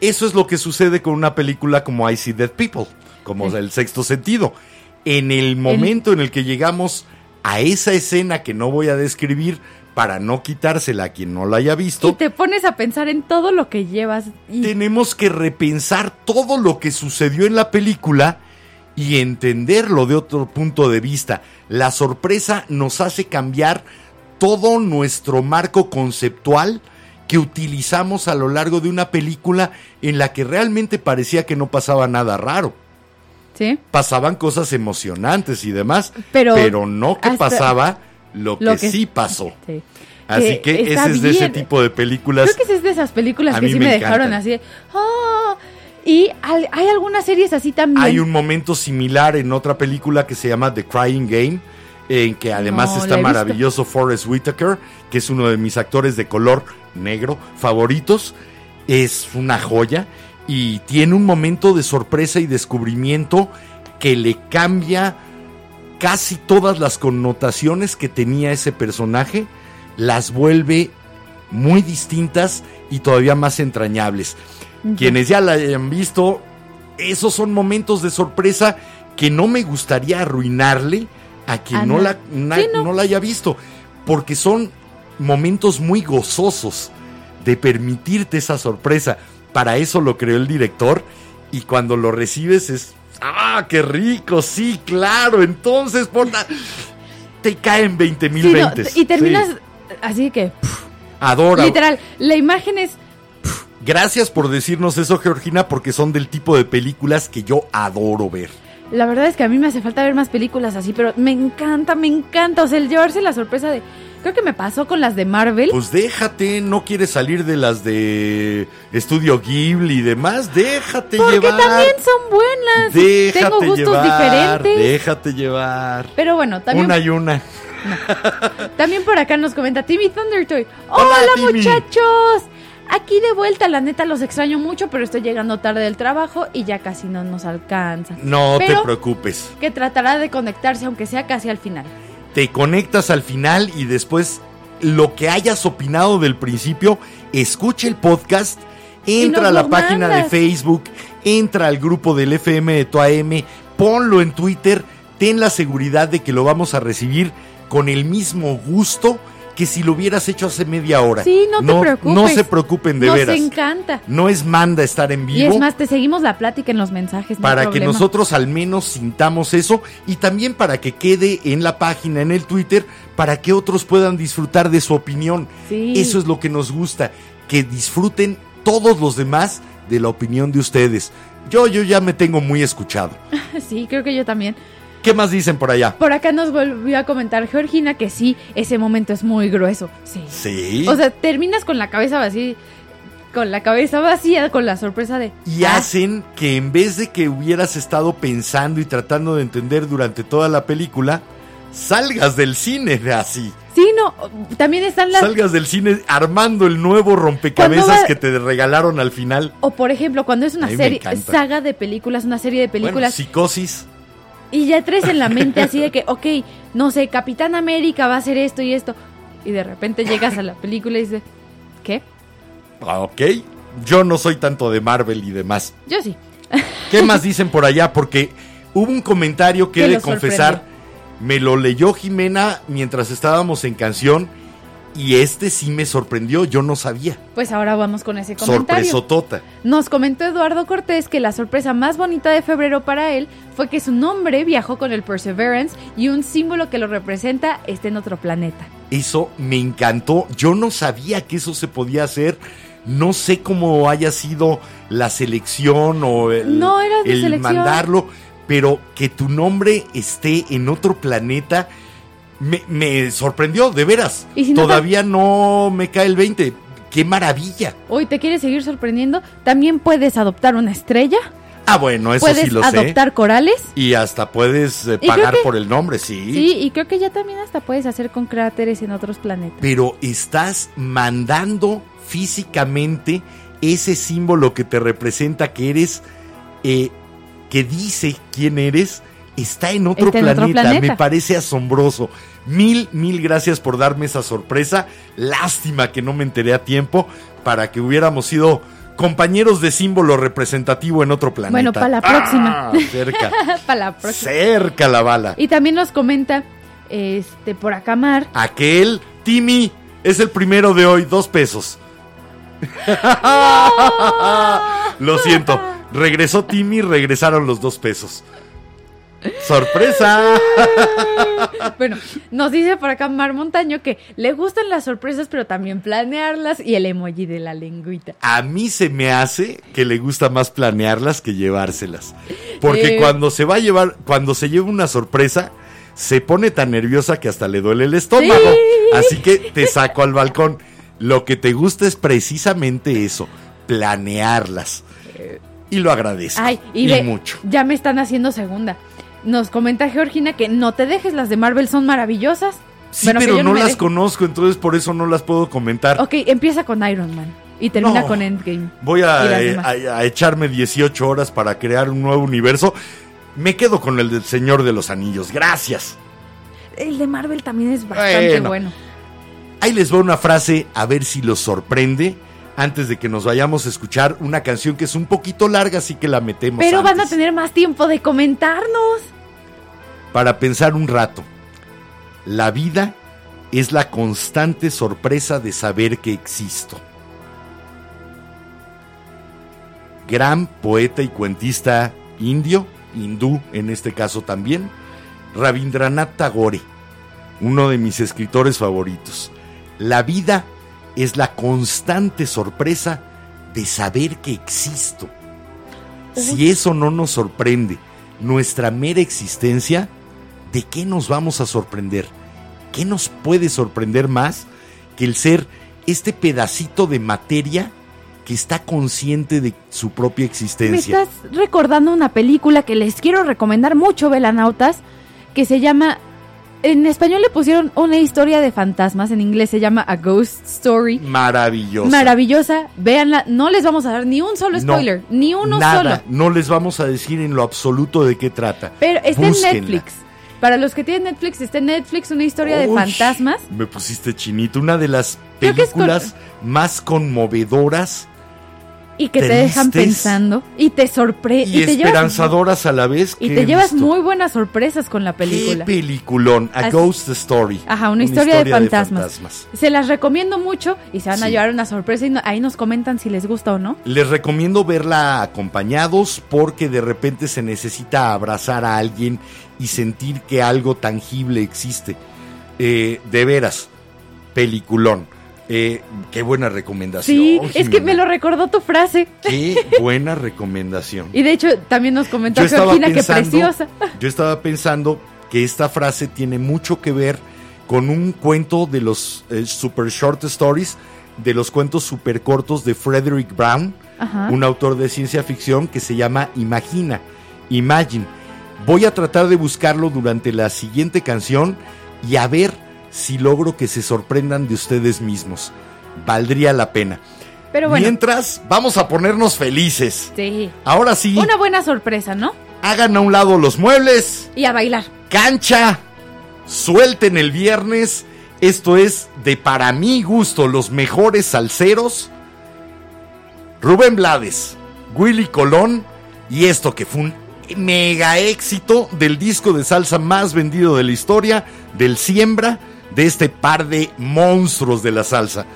Eso es lo que sucede con una película como I See Dead People, como Sí. El Sexto Sentido. En el momento en el que llegamos a esa escena que no voy a describir para no quitársela a quien no la haya visto, Y te pones a pensar en todo lo que llevas. Y tenemos que repensar todo lo que sucedió en la película y entenderlo de otro punto de vista. La sorpresa nos hace cambiar todo nuestro marco conceptual que utilizamos a lo largo de una película en la que realmente parecía que no pasaba nada raro. ¿Sí? Pasaban cosas emocionantes y demás, Pero pero, no que pasaba lo que, lo que- sí pasó. Sí. Así que, ese es de ese tipo de películas. Creo que es de esas películas A que mí sí me me, dejaron así. de, "Ah". Y hay algunas series así también. Hay un momento similar en otra película que se llama The Crying Game, en que además No, está maravilloso Forrest Whitaker, que es uno de mis actores de color negro favoritos. Es una joya y tiene un momento de sorpresa y descubrimiento que le cambia casi todas las connotaciones que tenía ese personaje, las vuelve muy distintas y todavía más entrañables. Quienes ya la hayan visto, esos son momentos de sorpresa que no me gustaría arruinarle a quien no, la, na- Sí, no. no la haya visto, porque son momentos muy gozosos de permitirte esa sorpresa. Para eso lo creó el director y cuando lo recibes es, ah, qué rico, sí, claro, entonces porta, te caen 20 mil Sí, no, y terminas Sí. así que, Adora. literal, la imagen es Gracias por decirnos eso, Georgina, porque son del tipo de películas que yo adoro ver. La verdad es que a mí me hace falta ver más películas así, pero me encanta, me encanta. O sea, el llevarse la sorpresa de. Creo que me pasó con las de Marvel. Pues déjate, no quieres salir de las de Estudio Ghibli y demás, déjate porque llevar. también son buenas. déjate Tengo gustos llevar, diferentes. Déjate llevar. Pero bueno, también, Una y una. también por acá nos comenta Timmy Thundertoy. Hola, ¡Hola, Timmy! muchachos! Aquí de vuelta, la neta los extraño mucho, pero estoy llegando tarde del trabajo y ya casi no nos alcanza. No Pero- te preocupes. Que tratará de conectarse, aunque sea casi al final. Te conectas al final y después lo que hayas opinado del principio, escucha el podcast, entra a la página de. Facebook, entra al grupo del FM de tu AM, ponlo en Twitter, ten la seguridad de que lo vamos a recibir con el mismo gusto que si lo hubieras hecho hace media hora. Sí, no te preocupes. No se preocupen de Nos veras. encanta. No es manda estar en Y vivo es más, te seguimos la plática en los mensajes. no para que problema. nosotros al menos sintamos eso y también para que quede en la página, en el Twitter, para que otros puedan disfrutar de su opinión. Sí. Eso es lo que nos gusta, que disfruten todos los demás de la opinión de ustedes. Yo, yo ya me tengo muy escuchado. Sí, creo que yo también. ¿Qué más dicen por allá? Por acá nos volvió a comentar Georgina que sí, ese momento es muy grueso. Sí. Sí. O sea, terminas con la cabeza vacía, con la cabeza vacía, con la sorpresa de. y ah, hacen que en vez de que hubieras estado pensando y tratando de entender durante toda la película, salgas del cine de así. Sí, no. También están las. Salgas del cine armando el nuevo rompecabezas va- que te regalaron al final. O por ejemplo, cuando es una serie, saga de películas, una serie de Bueno, películas, psicosis. Y ya traes en la mente así de que, ok, no sé, Capitán América va a hacer esto y esto. Y de repente llegas a la película y dices, ¿qué? Ah, Ok. Yo no soy tanto de Marvel y demás. Yo sí. ¿Qué más dicen por allá? Porque hubo un comentario que he de confesar. Me lo leyó Jimena mientras estábamos en canción. Y este sí me sorprendió. Yo no sabía. Pues ahora vamos con ese comentario. Sorpresotota. Nos comentó Eduardo Cortés que la sorpresa más bonita de febrero para él fue que su nombre viajó con el Perseverance y un símbolo que lo representa está en otro planeta. Eso me encantó. Yo no sabía que eso se podía hacer. No sé cómo haya sido la selección o el, No mandarlo, pero que tu nombre esté en otro planeta me, me sorprendió, de veras. Y si no Todavía no me cae el 20. ¡Qué maravilla! Hoy te quieres seguir sorprendiendo. También puedes adoptar una estrella, Ah, bueno, eso puedes sí lo sé. adoptar corales. Y hasta puedes eh, pagar que- por el nombre, sí. Sí, y creo que ya también hasta puedes hacer con cráteres en otros planetas. pero estás mandando físicamente ese símbolo que te representa que eres, eh, que dice quién eres, está en otro, Está en planeta. otro planeta. Me parece asombroso. Mil, mil gracias por darme esa sorpresa. Lástima que no me enteré a tiempo para que hubiéramos sido compañeros de símbolo representativo en otro planeta. Bueno, para la próxima. Ah, cerca. Para la próxima. cerca la bala. Y también nos comenta, este, por acá Mar, Aquel, Timmy, es el primero de hoy, dos pesos. Lo siento, regresó Timmy, regresaron los dos pesos. ¡Sorpresa! Bueno, nos dice por acá Mar Montaño que le gustan las sorpresas, pero también planearlas y el emoji de la lengüita. A mí se me hace que le gusta más planearlas que llevárselas. Porque Eh. cuando se va a llevar, cuando se lleva una sorpresa, se pone tan nerviosa que hasta le duele el estómago. Sí. Así que te saco al balcón. Lo que te gusta es precisamente eso, planearlas. Y lo agradezco. Ay, y, y ve, mucho. ya me están haciendo segunda. Nos comenta Georgina que no te dejes, las de Marvel son maravillosas. Sí, Bueno, pero no las conozco, entonces por eso no las puedo comentar. Ok, empieza con Iron Man y termina No. con Endgame. Voy a, eh, demás. a- a echarme 18 horas para crear un nuevo universo. Me quedo con el del Señor de los Anillos. Gracias. El de Marvel también es bastante Bueno. bueno. Ahí les va una frase a ver si los sorprende. Antes de que nos vayamos a escuchar una canción que es un poquito larga, así que la metemos. Pero van a tener más tiempo de comentarnos. Para pensar un rato. La vida es la constante sorpresa de saber que existo. Gran poeta y cuentista indio, hindú en este caso también, Rabindranath Tagore, uno de mis escritores favoritos. La vida es la constante sorpresa de saber que existo. Si eso no nos sorprende, nuestra mera existencia, ¿de qué nos vamos a sorprender? ¿Qué nos puede sorprender más que el ser este pedacito de materia que está consciente de su propia Me existencia? estás recordando una película que les quiero recomendar mucho, velanautas, que se llama... En español le pusieron una historia de fantasmas, en inglés se llama A Ghost Story. Maravilloso. Maravillosa, véanla, no les vamos a dar ni un solo No, spoiler, ni uno Nada, solo. no les vamos a decir en lo absoluto de qué trata. Pero está Búsquenla. en Netflix. Para los que tienen Netflix, está en Netflix una historia de fantasmas. Me pusiste chinito. Una de las con- películas más conmovedoras Y que te dejan pensando. Y te sorprende. y, Y, te llevas, esperanzadoras a la vez. y te llevas visto. muy buenas sorpresas con la película. Qué peliculón. A Así- Ghost Story. Ajá, una, historia, de, fantasmas. fantasmas. Se las recomiendo mucho y se van a llevar una sorpresa y no- ahí nos comentan si les gusta o no. Les recomiendo verla acompañados porque de repente se necesita abrazar a alguien y sentir que algo tangible existe. Eh, de veras, peliculón. Eh, qué buena recomendación. Sí, es que me lo recordó tu frase. Qué buena recomendación. Y de hecho también nos comentó Yo que preciosa. Yo estaba pensando que esta frase tiene mucho que ver con un cuento de los eh, super short stories, de los cuentos super cortos de Frederick Brown, Ajá. un autor de ciencia ficción que se llama Imagina, Imagine. Voy a tratar de buscarlo durante la siguiente canción y a ver si logro que se sorprendan de ustedes mismos. Valdría la pena. Pero bueno, Mientras, vamos a ponernos felices. sí. Ahora sí, Una buena sorpresa, ¿no? hagan a un lado los muebles Y a bailar. cancha, suelten el viernes. Esto es de para mi gusto los mejores salseros. Rubén Blades, Willy Colón y esto que fue un mega éxito del disco de salsa más vendido de la historia, del Siembra, de este par de monstruos de la salsa.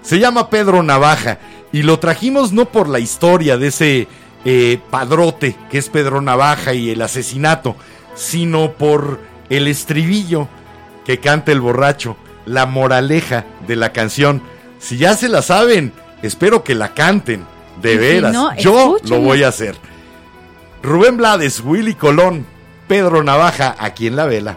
Se llama Pedro Navaja y lo trajimos no por la historia de ese eh, padrote que es Pedro Navaja y el asesinato, sino por el estribillo que canta el borracho, la moraleja de la canción. Si ya se la saben, espero que la canten, de si veras. no, Yo lo voy a hacer. Rubén Blades, Willy Colón, Pedro Navaja, aquí en la vela.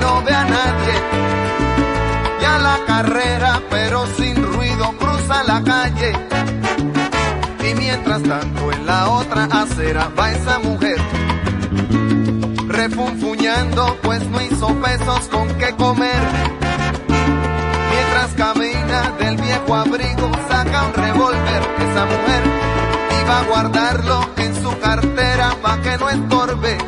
no ve a nadie. Y a la carrera, pero sin ruido, cruza la calle. Y mientras tanto en la otra acera va esa mujer. Refunfuñando, pues no hizo pesos con qué comer. Mientras camina del viejo abrigo, saca un revólver. Esa mujer iba a guardarlo en su cartera pa' que no estorbe.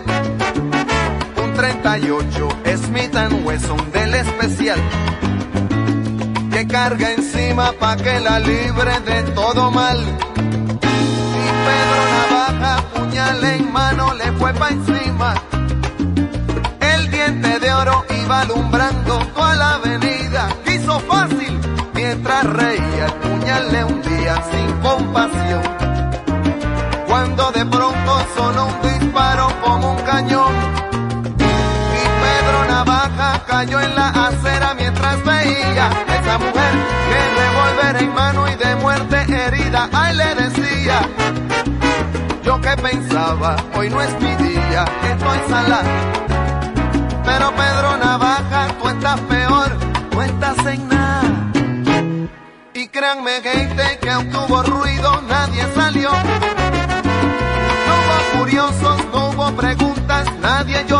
Un 38 Smith Wesson del especial. Que carga encima pa' que la libre de todo mal. Y Pedro Navaja, puñal en mano, le fue pa' encima. El diente de oro iba alumbrando toda la avenida. Quiso fácil mientras reía. El puñal le hundía sin compasión. Cuando de pronto sonó un disparo como un cañón. Cayó en la acera mientras veía esa mujer que revólver en mano y de muerte herida. Ay, le decía. Yo que pensaba, hoy no es mi día, estoy salada. Pero Pedro Navaja, tú peor, tú estás. Y créanme, gente, que aunque hubo ruido, nadie salió. No hubo curiosos, no hubo preguntas, nadie lloró.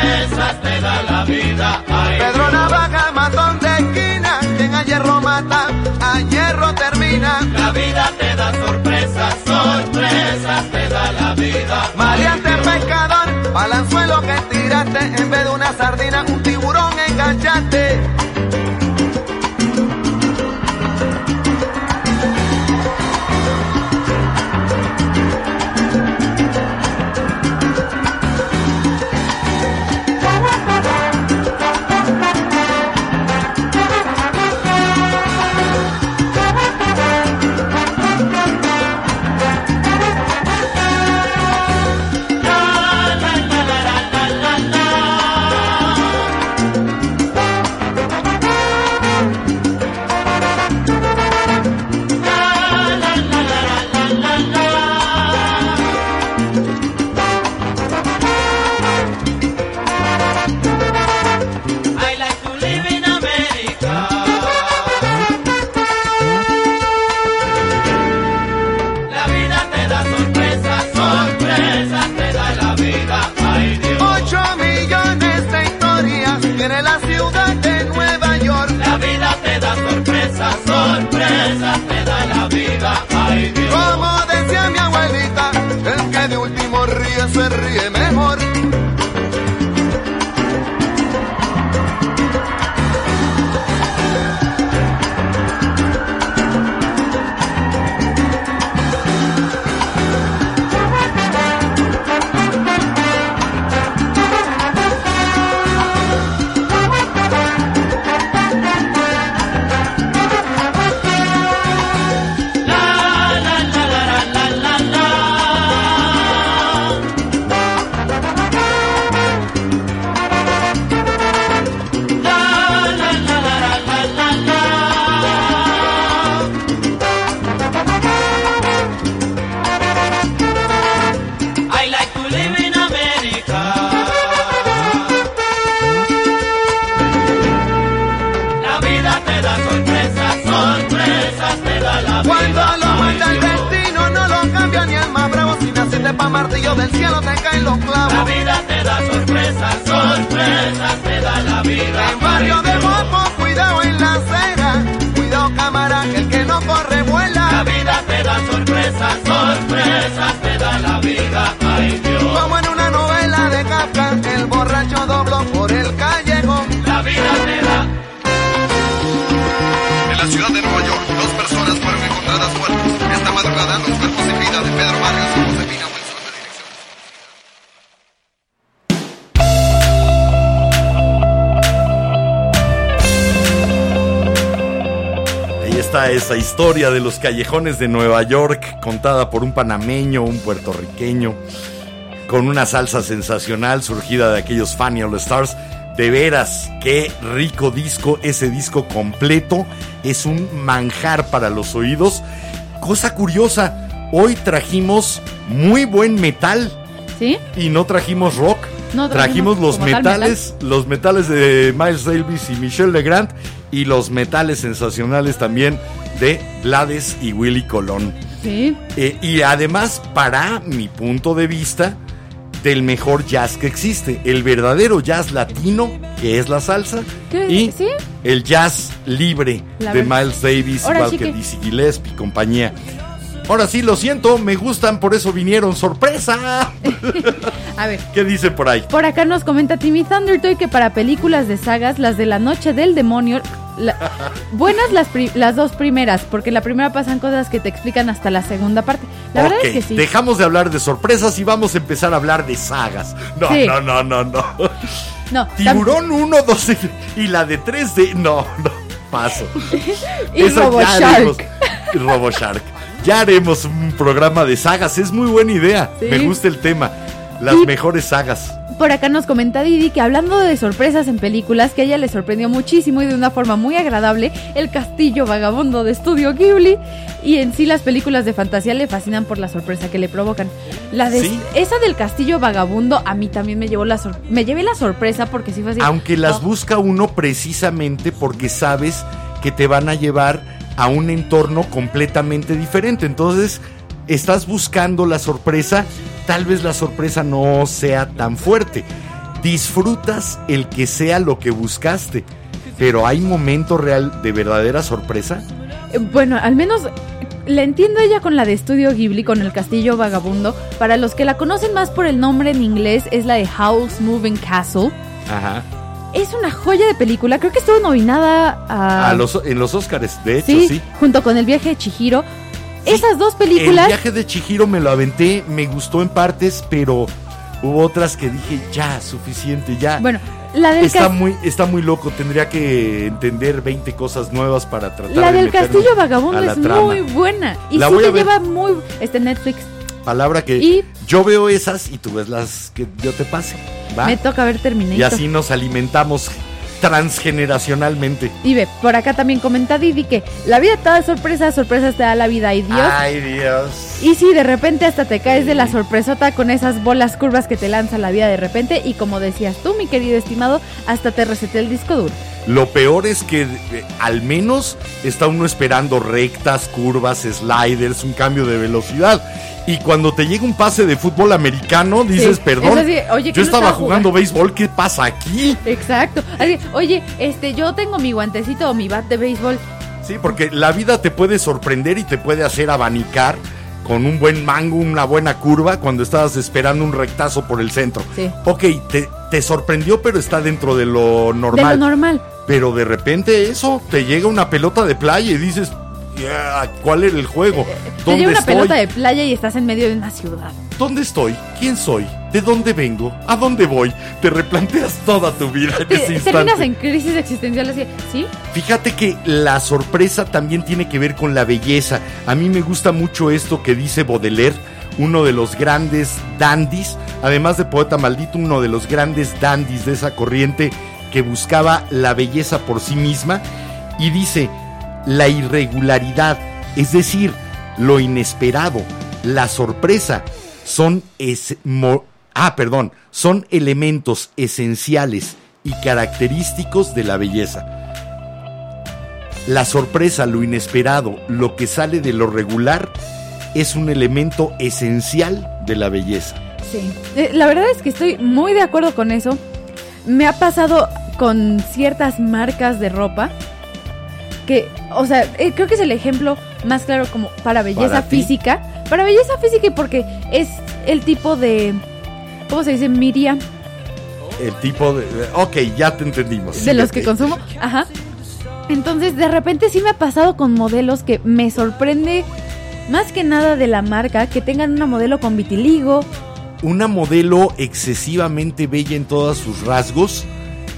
Sorpresas te da la vida. Ay, Pedro Navaja, matón de esquina, quien a hierro mata, a hierro termina. La vida te da sorpresas, sorpresas te da la vida. Mariante pescador, balanzuelo que tiraste, en vez de una sardina, un tiburón enganchaste. Borracho dobló por el callejón. La vida te da. En la ciudad de Nueva York, dos personas fueron encontradas muertas. Esta madrugada, los cuerpos sin vida de Pedro Vargas y Josefina Wilson de dirección. Ahí está esa historia de los callejones de Nueva York, contada por un panameño, un puertorriqueño, con una salsa sensacional surgida de aquellos Funny All Stars. De veras, qué rico disco, ese disco completo es un manjar para los oídos. Cosa curiosa, hoy trajimos muy buen metal ¿Sí? y no trajimos rock. No, Trajimos los como tal metales, los metales de Miles Davis y Michelle Legrand y los metales sensacionales también de Blades y Willy Colón. Sí. Eh, y además, para mi punto de vista, del mejor jazz que existe. El verdadero jazz latino, que es la salsa, ¿Qué? y ¿Sí? el jazz libre La de Miles Davis, Ahora igual sí que- Dizzy Gillespie y compañía. Ahora sí, lo siento, me gustan, por eso vinieron. ¡Sorpresa! A ver. ¿Qué dice por ahí? Por acá nos comenta Timmy Thundertoy que para películas de sagas, las de la noche del demonio, la- buenas las, pri- las dos primeras, porque la primera pasan cosas que te explican hasta la segunda parte. La verdad es que sí. dejamos de hablar de sorpresas y vamos a empezar a hablar de sagas. No, Sí. no, no, no, no. No, Tiburón 1, 2 y la de 3D. No, no, paso. Y Eso ya RoboShark. haremos. RoboShark. Ya haremos un programa de sagas. Es muy buena idea. Sí. Me gusta el tema. Las Y- mejores sagas. Por acá nos comenta Didi que hablando de sorpresas en películas, que a ella le sorprendió muchísimo y de una forma muy agradable el castillo vagabundo de Estudio Ghibli y en sí las películas de fantasía le fascinan por la sorpresa que le provocan. La de Sí. esa del castillo vagabundo a mí también me llevó la sor- me llevé la sorpresa porque sí fue así. Aunque las oh, busca uno precisamente porque sabes que te van a llevar a un entorno completamente diferente. Entonces, estás buscando la sorpresa, tal vez la sorpresa no sea tan fuerte. Disfrutas el que sea lo que buscaste, pero hay momento real de verdadera sorpresa. Eh, Bueno, al menos la entiendo ella con la de Estudio Ghibli, con el castillo vagabundo. Para los que la conocen más por el nombre en inglés, es la de House Moving Castle. Ajá. Es una joya de película, creo que estuvo nominada a... A los, en los Oscars, de hecho, sí, sí. junto con El viaje de Chihiro. Sí, Esas dos El películas... viaje de Chihiro me lo aventé, me gustó en partes, pero hubo otras que dije, ya, suficiente, ya. Bueno, la del, está muy, está muy loco, tendría que entender 20 cosas nuevas para tratar la de del castillo vagabundo es trama. muy buena. Y La sí voy a te ver. lleva muy... Este Netflix. Palabra que Y- yo veo esas y tú ves las que yo te pase, ¿va? Me toca ver Terminator. Y así nos alimentamos transgeneracionalmente. Y ve, por acá también comenta Didi que la vida te da sorpresas, sorpresas te da la vida y Dios. Ay, Dios. Y si de repente hasta te caes de la sorpresota con esas bolas curvas que te lanza la vida de repente y como decías tú, mi querido estimado, hasta te reseté el disco duro. Lo peor es que eh, al menos está uno esperando rectas, curvas, sliders, un cambio de velocidad. Y cuando te llega un pase de fútbol americano, dices, Sí, perdón, oye, ¿qué yo estaba jugando béisbol, ¿qué pasa aquí? Exacto. Así, oye, este, yo tengo mi guantecito o mi bat de béisbol. Sí, porque la vida te puede sorprender y te puede hacer abanicar con un buen mango, una buena curva, cuando estabas esperando un rectazo por el centro. Sí. Ok, te, te sorprendió, pero está dentro de lo normal. De lo normal. Pero de repente eso, te llega una pelota de playa y dices, "Ya, ¿cuál era el juego? Te ¿Dónde llega una estoy? pelota de playa y estás en medio de una ciudad. ¿Dónde estoy? ¿Quién soy? ¿De dónde vengo? ¿A dónde voy? Te replanteas toda tu vida en Te- ese terminas instante. en crisis existencial así, ¿sí? Fíjate que la sorpresa también tiene que ver con la belleza. A mí me gusta mucho esto que dice Baudelaire, uno de los grandes dandies, además de poeta maldito, uno de los grandes dandies de esa corriente que buscaba la belleza por sí misma y dice la irregularidad, es decir, lo inesperado, la sorpresa son es- ah, perdón, son elementos esenciales y característicos de la belleza. La sorpresa, lo inesperado, lo que sale de lo regular, es un elemento esencial de la belleza. Sí. Eh, la verdad es que estoy muy de acuerdo con eso. Me ha pasado con ciertas marcas de ropa que, o sea, eh, creo que es el ejemplo más claro como para belleza ¿Para ti? física. Para belleza física y porque es el tipo de, ¿cómo se dice? Media El tipo de... Ok, ya te entendimos. de los que consumo. Ajá. Entonces, de repente sí me ha pasado con modelos que me sorprende más que nada de la marca que tengan una modelo con vitiligo. Una modelo excesivamente bella en todos sus rasgos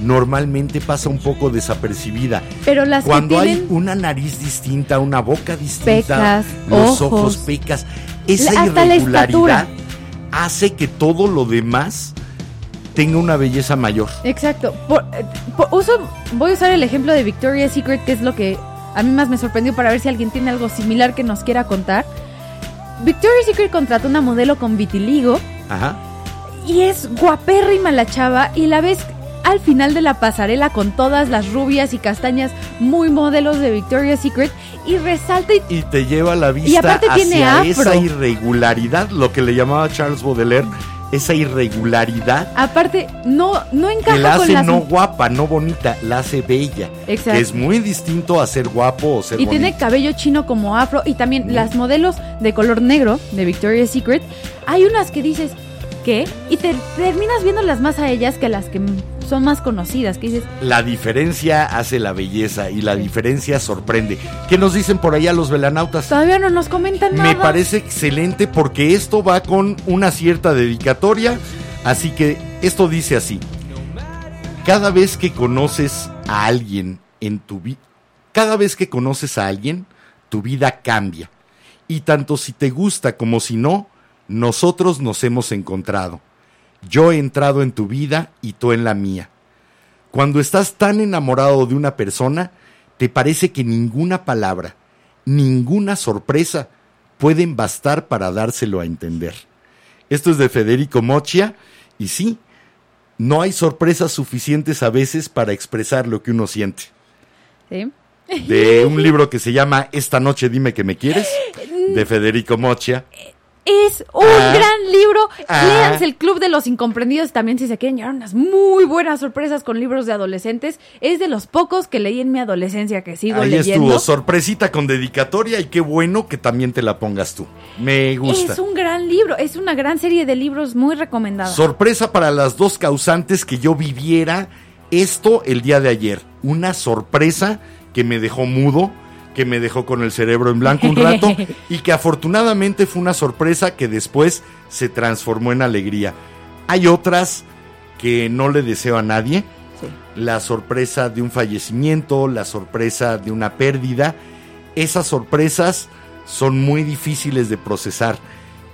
normalmente pasa un poco desapercibida. Pero las Cuando que hay tienen una nariz distinta, una boca distinta, Pecas, los ojos, ojos. pecas, esa La- hasta la irregularidad hace que todo lo demás tenga una belleza mayor. Exacto. Por- eh, por- uso, voy a usar el ejemplo de Victoria's Secret, que es lo que a mí más me sorprendió para ver si alguien tiene algo similar que nos quiera contar. Victoria's Secret contrató una modelo con vitiligo Ajá. Y es guapérrima la chava y la ves al final de la pasarela con todas las rubias y castañas muy modelos de Victoria's Secret y resalta y Y te lleva la vista aparte tiene afro. esa irregularidad, lo que le llamaba Charles Baudelaire, esa irregularidad aparte no no que encaja la con hace las no guapa, no bonita, la hace bella. Exacto. Que es muy distinto a ser guapo o ser y bonito. tiene cabello chino como afro y también las modelos de color negro de Victoria's Secret hay unas que dices ¿qué? y te terminas viéndolas más a ellas que a las que son más conocidas dices La diferencia hace la belleza y la diferencia sorprende. ¿Qué nos dicen por allá los velanautas? todavía no nos comentan nada Me parece excelente porque esto va con una cierta dedicatoria. Así que esto dice así. Cada vez que conoces a alguien en tu vida, cada vez que conoces a alguien, tu vida cambia. Y tanto si te gusta como si no, nosotros nos hemos encontrado. Yo he entrado en tu vida y tú en la mía. Cuando estás tan enamorado de una persona, te parece que ninguna palabra, ninguna sorpresa pueden bastar para dárselo a entender. Esto es de Federico Mochia y sí, no hay sorpresas suficientes a veces para expresar lo que uno siente. ¿Sí? De un libro que se llama Esta noche dime que me quieres, de Federico Mochia. Es un Ah. gran libro. Ah. Léanse el Club de los Incomprendidos también si se quieren llevar unas muy buenas sorpresas con libros de adolescentes. Es de los pocos que leí en mi adolescencia que sigo Ahí leyendo. estuvo, sorpresita con dedicatoria y qué bueno que también te la pongas tú. Me gusta. Es un gran libro, es una gran serie de libros muy recomendada. Sorpresa para las dos causantes que yo viviera esto el día de ayer. Una sorpresa que me dejó mudo, que me dejó con el cerebro en blanco un rato y que afortunadamente fue una sorpresa que después se transformó en alegría. Hay otras que no le deseo a nadie. La sorpresa de un fallecimiento, la sorpresa de una pérdida. Esas sorpresas son muy difíciles de procesar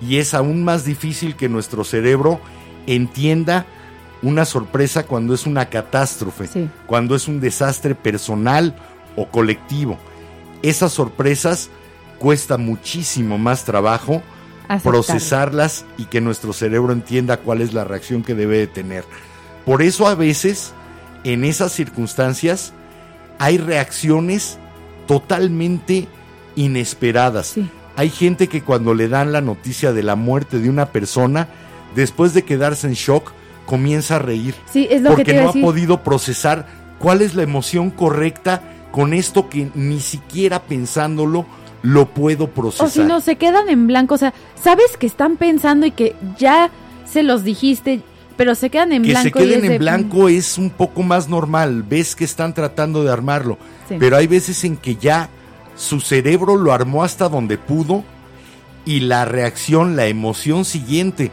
y es aún más difícil que nuestro cerebro entienda una sorpresa cuando es una catástrofe, Sí. cuando es un desastre personal o colectivo. Esas sorpresas cuesta muchísimo más trabajo procesarlas y que nuestro cerebro entienda cuál es la reacción que debe de tener. Por eso a veces en esas circunstancias hay reacciones totalmente inesperadas. Sí. Hay gente que cuando le dan la noticia de la muerte de una persona, después de quedarse en shock, comienza a reír. Sí, es lo porque no ha podido procesar cuál es la emoción correcta con esto que ni siquiera pensándolo lo puedo procesar. O si no, se quedan en blanco. O sea, sabes que están pensando y que ya se los dijiste, pero se quedan en que blanco. se y queden de- en blanco es un poco más normal, ves que están tratando de armarlo, Sí. pero hay veces en que ya su cerebro lo armó hasta donde pudo y la reacción, la emoción siguiente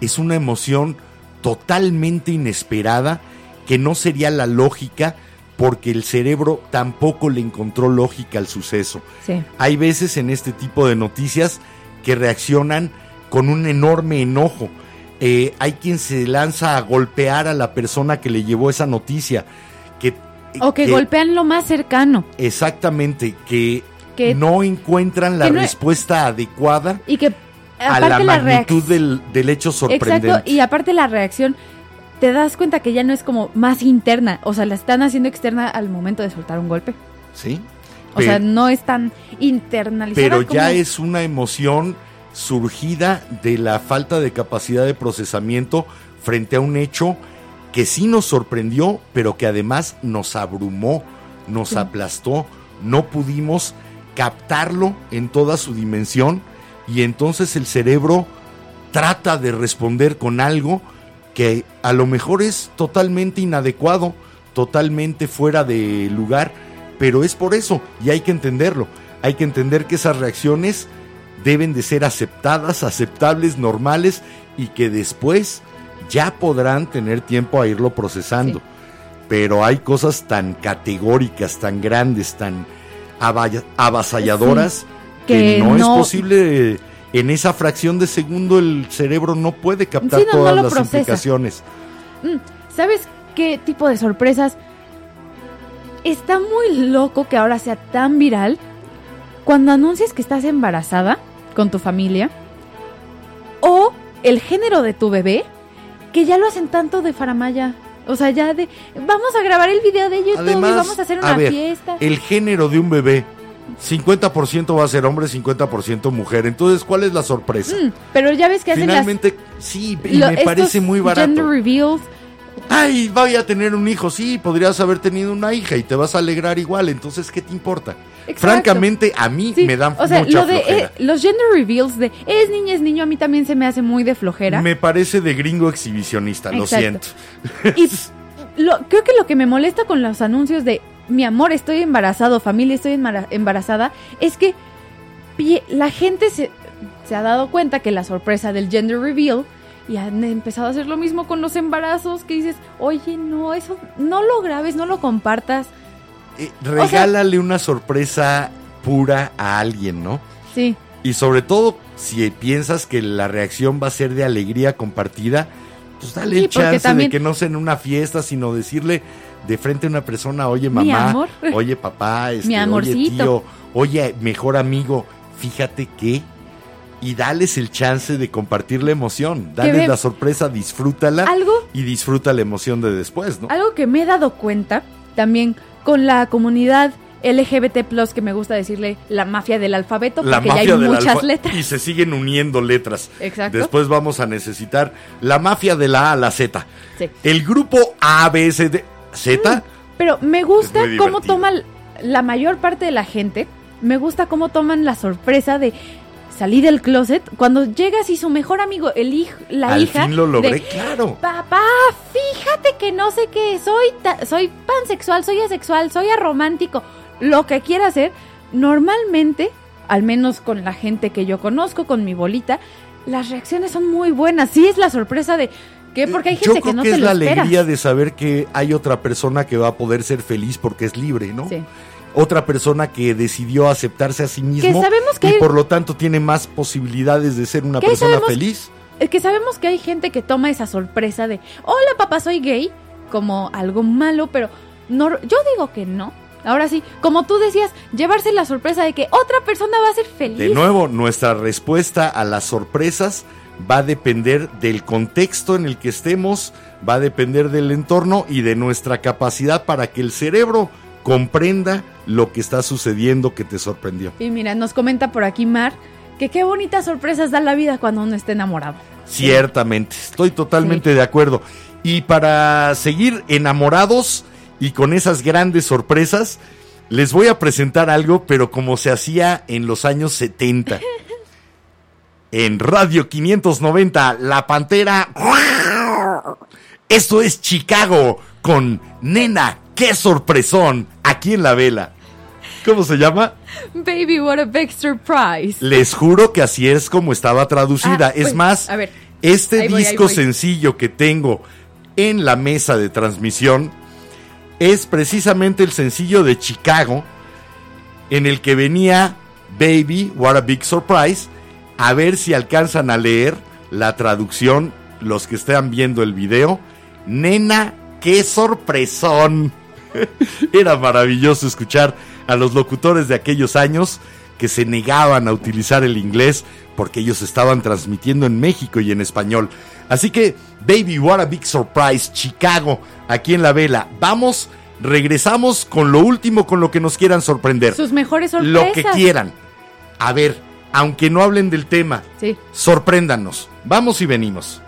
es una emoción totalmente inesperada que no sería la lógica porque el cerebro tampoco le encontró lógica al suceso. Sí. Hay veces en este tipo de noticias que reaccionan con un enorme enojo. Eh, hay quien se lanza a golpear a la persona que le llevó esa noticia. Que, O que, golpean lo más cercano. Exactamente, que, Que- no encuentran la no- respuesta adecuada Y que a la magnitud del, del hecho sorprendente. Exacto, y aparte la reacción, te das cuenta que ya no es como más interna, o sea, la están haciendo externa al momento de soltar un golpe. ¿Sí? O sea, no es tan internalizada. pero ya es una emoción surgida de la falta de capacidad de procesamiento frente a un hecho que sí nos sorprendió, pero que además nos abrumó, nos Sí. aplastó, no pudimos captarlo en toda su dimensión y entonces el cerebro trata de responder con algo que a lo mejor es totalmente inadecuado, totalmente fuera de lugar, pero es por eso y hay que entenderlo. Hay que entender que esas reacciones deben de ser aceptadas, aceptables, normales y que después ya podrán tener tiempo a irlo procesando. Pero hay cosas tan categóricas, tan grandes, tan avasalladoras que, que no, es posible en esa fracción de segundo el cerebro no puede captar Sí, no, no todas las procesa. implicaciones. Mm, ¿Sabes qué tipo de sorpresas? Está muy loco que ahora sea tan viral cuando anuncias que estás embarazada con tu familia o el género de tu bebé que ya lo hacen tanto de faramaya. O sea, ya de vamos a grabar el video de YouTube y vamos a hacer una ver, fiesta. El género de un bebé, 50% va a ser hombre, 50% mujer. Entonces, ¿cuál es la sorpresa? Mm, pero ya ves que hacen las Finalmente, sí, y lo- me parece muy Gender barato. reveals. Ay, voy a tener un hijo. Sí, podrías haber tenido una hija y te vas a alegrar igual. Entonces, ¿qué te importa? Exacto. Francamente, a mí Sí, me dan o sea, mucha lo de flojera. eh, los gender reveals de es niña es niño a mí también se me hace muy de flojera. Me parece de gringo exhibicionista, lo siento. Y lo, creo que lo que me molesta con los anuncios de mi amor, estoy embarazado, familia, estoy embara- embarazada, es que la gente se, se ha dado cuenta que la sorpresa del gender reveal y han empezado a hacer lo mismo con los embarazos que dices, oye, no, eso no lo grabes, no lo compartas. Eh, regálale una sorpresa pura a alguien, ¿no? Sí, Y sobre todo, si piensas que la reacción va a ser de alegría compartida, pues dale Sí, chance también- de que no sea en una fiesta, sino decirle de frente a una persona, oye mamá, oye papá, este, Mi oye tío, oye mejor amigo, fíjate que... Y dales el chance de compartir la emoción, dales ve- la sorpresa, disfrútala algo y disfruta la emoción de después, ¿no? Algo que me he dado cuenta también con la comunidad LGBT que me gusta decirle la mafia del alfabeto, la porque ya hay del muchas letras. y se siguen uniendo letras. Exacto. Después vamos a necesitar la mafia de la A a la Z. Sí. El grupo A, Z. Pero me gusta cómo toma la mayor parte de la gente, me gusta cómo toman la sorpresa de salir del closet cuando llegas y su mejor amigo, el hijo, la Al hija, fin lo logré, de, claro. Papá, fíjate que no sé qué, soy ta- soy pansexual, soy asexual, soy aromántico, lo que quiera hacer, normalmente, al menos con la gente que yo conozco, con mi bolita, las reacciones son muy buenas. Sí es la sorpresa de que porque hay Yo creo que no que es lo la alegría de saber que hay otra persona que va a poder ser feliz porque es libre, ¿no? Sí. Otra persona que decidió aceptarse a sí mismo sabemos que y hay- por lo tanto tiene más posibilidades de ser una Que persona sabemos- feliz. Es que sabemos que hay gente que toma esa sorpresa de, hola papá, soy gay, como algo malo, pero no, yo digo que no. Ahora sí, como tú decías, llevarse la sorpresa de que otra persona va a ser feliz. De nuevo, nuestra respuesta a las sorpresas va a depender del contexto en el que estemos, va a depender del entorno y de nuestra capacidad para que el cerebro comprenda lo que está sucediendo que te sorprendió. Y mira, nos comenta por aquí Mar que qué bonitas sorpresas da la vida cuando uno está enamorado. Ciertamente, estoy totalmente de acuerdo. Y para seguir enamorados y con esas grandes sorpresas, les voy a presentar algo, pero como se hacía en los años 70. En Radio 590, La Pantera. Esto es Chicago con Nena, qué sorpresón, aquí en la vela. ¿Cómo se llama? Baby, what a big surprise. Les juro que así es como estaba traducida. Ah, es pues, más, a ver. este voy, disco sencillo que tengo en la mesa de transmisión es precisamente el sencillo de Chicago en el que venía Baby, What a Big Surprise. A ver si alcanzan a leer la traducción los que estén viendo el video. Nena, qué sorpresón. Era maravilloso escuchar a los locutores de aquellos años que se negaban a utilizar el inglés porque ellos estaban transmitiendo en México y en español. Así que, Baby, what a big surprise, Chicago, aquí en la vela. Vamos, regresamos con lo último, con lo que nos quieran sorprender. Sus mejores sorpresas. Lo que quieran. A ver, aunque no hablen del tema, Sí. sorpréndanos. Vamos y venimos.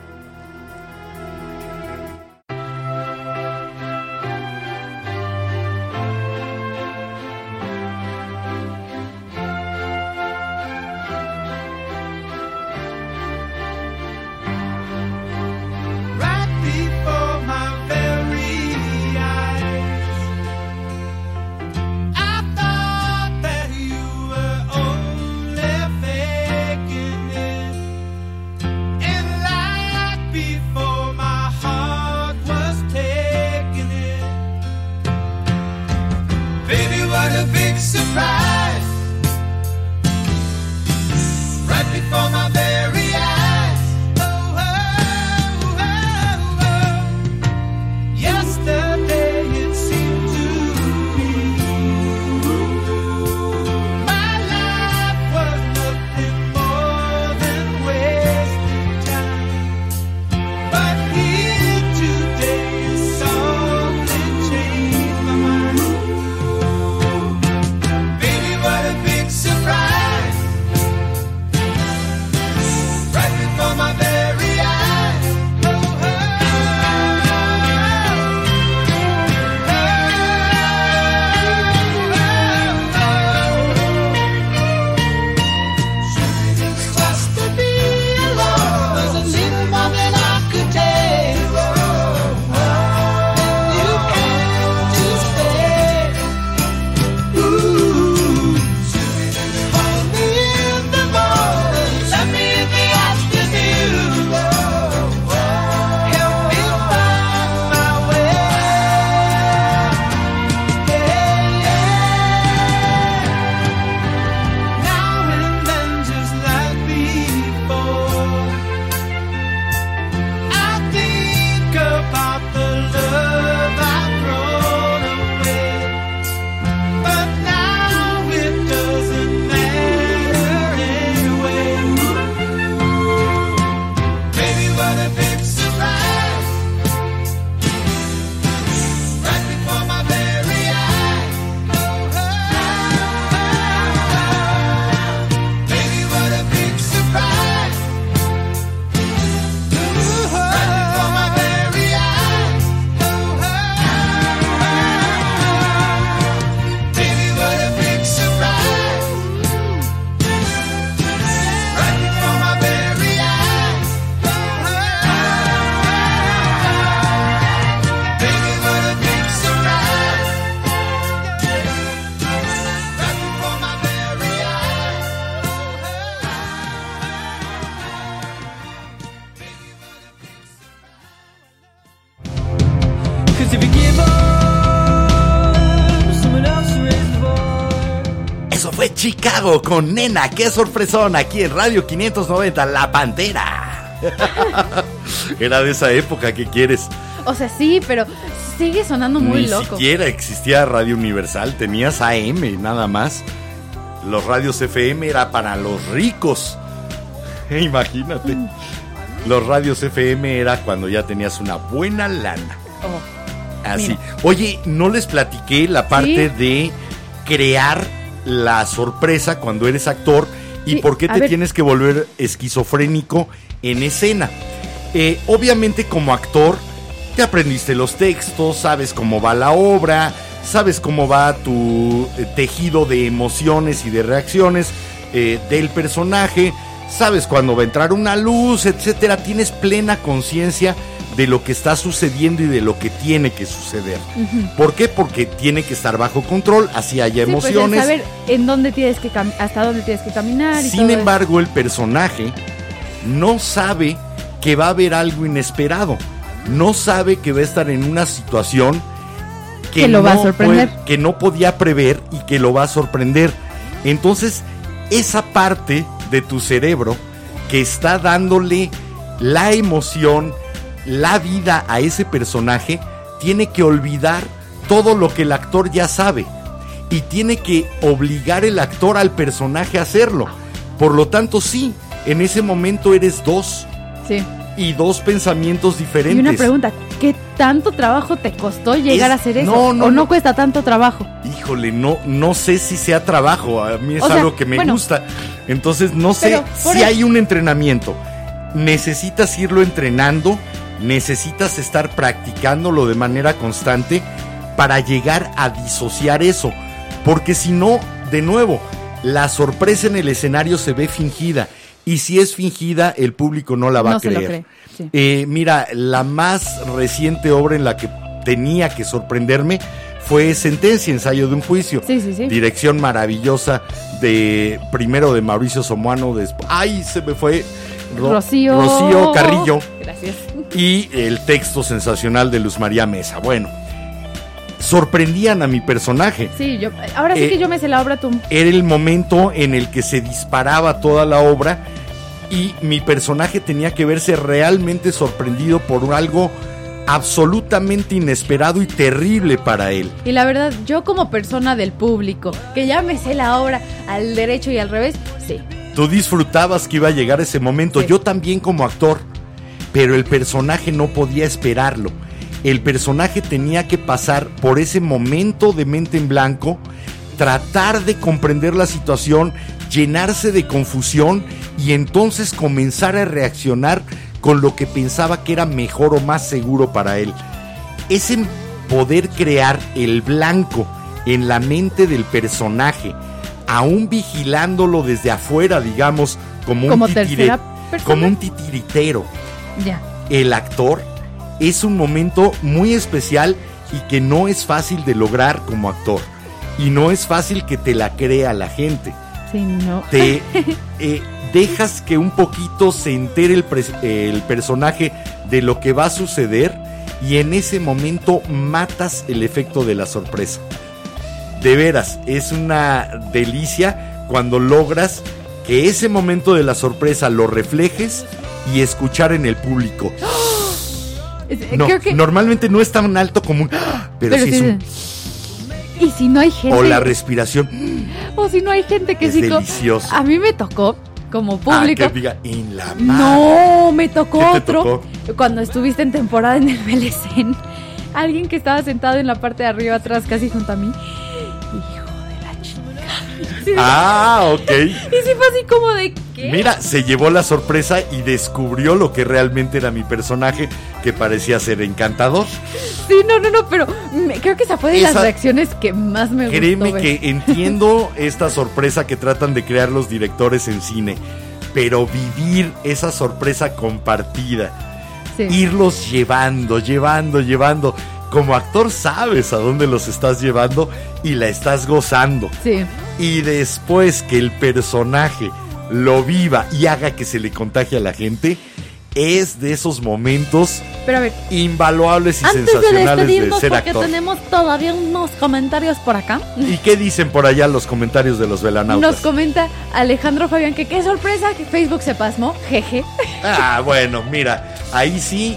Con Nena, qué sorpresón aquí en Radio 590, La Pantera. Era de esa época que quieres. O sea, sí, pero sigue sonando muy Ni loco. siquiera existía Radio Universal, tenías AM nada más. Los radios FM era para los ricos. Imagínate. Los radios FM era cuando ya tenías una buena lana. Oh, Así. Mira. Oye, no les platiqué la parte de crear la sorpresa cuando eres actor y Sí, por qué te ver. tienes que volver esquizofrénico en escena. Eh, obviamente como actor te aprendiste los textos, sabes cómo va la obra, sabes cómo va tu eh, tejido de emociones y de reacciones eh, del personaje, sabes cuándo va a entrar una luz, etcétera. Tienes plena conciencia de lo que está sucediendo y de lo que tiene que suceder. ¿Por qué? Porque tiene que estar bajo control, así haya Sí, pues, emociones. saber en dónde tienes que hasta dónde tienes que caminar y Sin todo eso. embargo, el personaje no sabe que va a haber algo inesperado. No sabe que va a estar en una situación que, Que lo va a sorprender. puede- que no podía prever y que lo va a sorprender. Entonces, esa parte de tu cerebro que está dándole la emoción, la vida a ese personaje, tiene que olvidar todo lo que el actor ya sabe y tiene que obligar el actor al personaje a hacerlo. Por lo tanto, sí, en ese momento eres dos Sí. y dos pensamientos Y diferentes. una pregunta, ¿qué tanto trabajo te costó llegar Es- a hacer eso? no, no, ¿O no, cuesta tanto trabajo? Híjole, no, no sé si sea trabajo, a mí es O sea, algo que me bueno. gusta. Entonces no sé si hay un entrenamiento. Necesitas irlo entrenando, necesitas estar practicándolo de manera constante para llegar a disociar eso. Porque si no, de nuevo, la sorpresa en el escenario se ve fingida. Y si es fingida, el público no la va No a creer. cree, sí. Eh, mira, la más reciente obra en la que tenía que sorprenderme fue Sentencia, ensayo de un juicio. Sí, sí, sí. Dirección maravillosa de primero de Mauricio Somuano, después, ay, se me fue Ro- Rocío. Rocío Carrillo Gracias. Y el texto sensacional de Luz María Mesa. Bueno, sorprendían a mi personaje. Sí, yo, ahora sí Eh, que yo me sé la obra tú. Era el momento en el que se disparaba toda la obra y mi personaje tenía que verse realmente sorprendido por algo absolutamente inesperado y terrible para él. Y la verdad, yo como persona del público, que ya me sé la obra al derecho y al revés, sí. Tú disfrutabas que iba a llegar ese momento, Sí. yo también como actor, pero el personaje no podía esperarlo. El personaje tenía que pasar por ese momento de mente en blanco, tratar de comprender la situación, llenarse de confusión y entonces comenzar a reaccionar con lo que pensaba que era mejor o más seguro para él. Ese poder crear el blanco en la mente del personaje, aún vigilándolo desde afuera, digamos, como un, titire- como un titiritero. Ya. El actor es un momento muy especial y que no es fácil de lograr como actor. Y no es fácil que te la crea la gente. Sí, no. Te eh, dejas que un poquito se entere el personaje de lo que va a suceder y en ese momento matas el efecto de la sorpresa. De veras, es una delicia cuando logras que ese momento de la sorpresa lo reflejes y escuchar en el público. Es- No, creo que. normalmente no es tan alto como un... Pero, pero sí es un... Y si no hay gente. O la respiración. o si no hay gente que Es sí. delicioso. A mí me tocó como Ah, público. que diga, en la madre. No, me tocó ¿Qué te otro. tocó? Cuando estuviste en temporada en el BLCN. Alguien que estaba sentado en la parte de arriba atrás, casi junto a mí. Hijo de la chica. Sí, Ah, ok. Y sí fue así como de ¿qué? Mira, se llevó la sorpresa y descubrió lo que realmente era mi personaje, que parecía ser encantador. Sí, no, no, no, pero me- creo que esa fue de las reacciones que más me gustó. Créeme ver. que entiendo esta sorpresa que tratan de crear los directores en cine, pero vivir esa sorpresa compartida, Sí. irlos llevando, llevando, llevando. Como actor sabes a dónde los estás llevando y la estás gozando. Sí. Y después que el personaje lo viva y haga que se le contagie a la gente, es de esos momentos Pero a ver, invaluables y antes sensacionales de, ser porque actor. tenemos todavía unos comentarios por acá. ¿Y qué dicen por allá los comentarios de los velanautas? Nos comenta Alejandro Fabián que qué sorpresa que Facebook se pasmó. Jeje. Ah, bueno, mira, ahí sí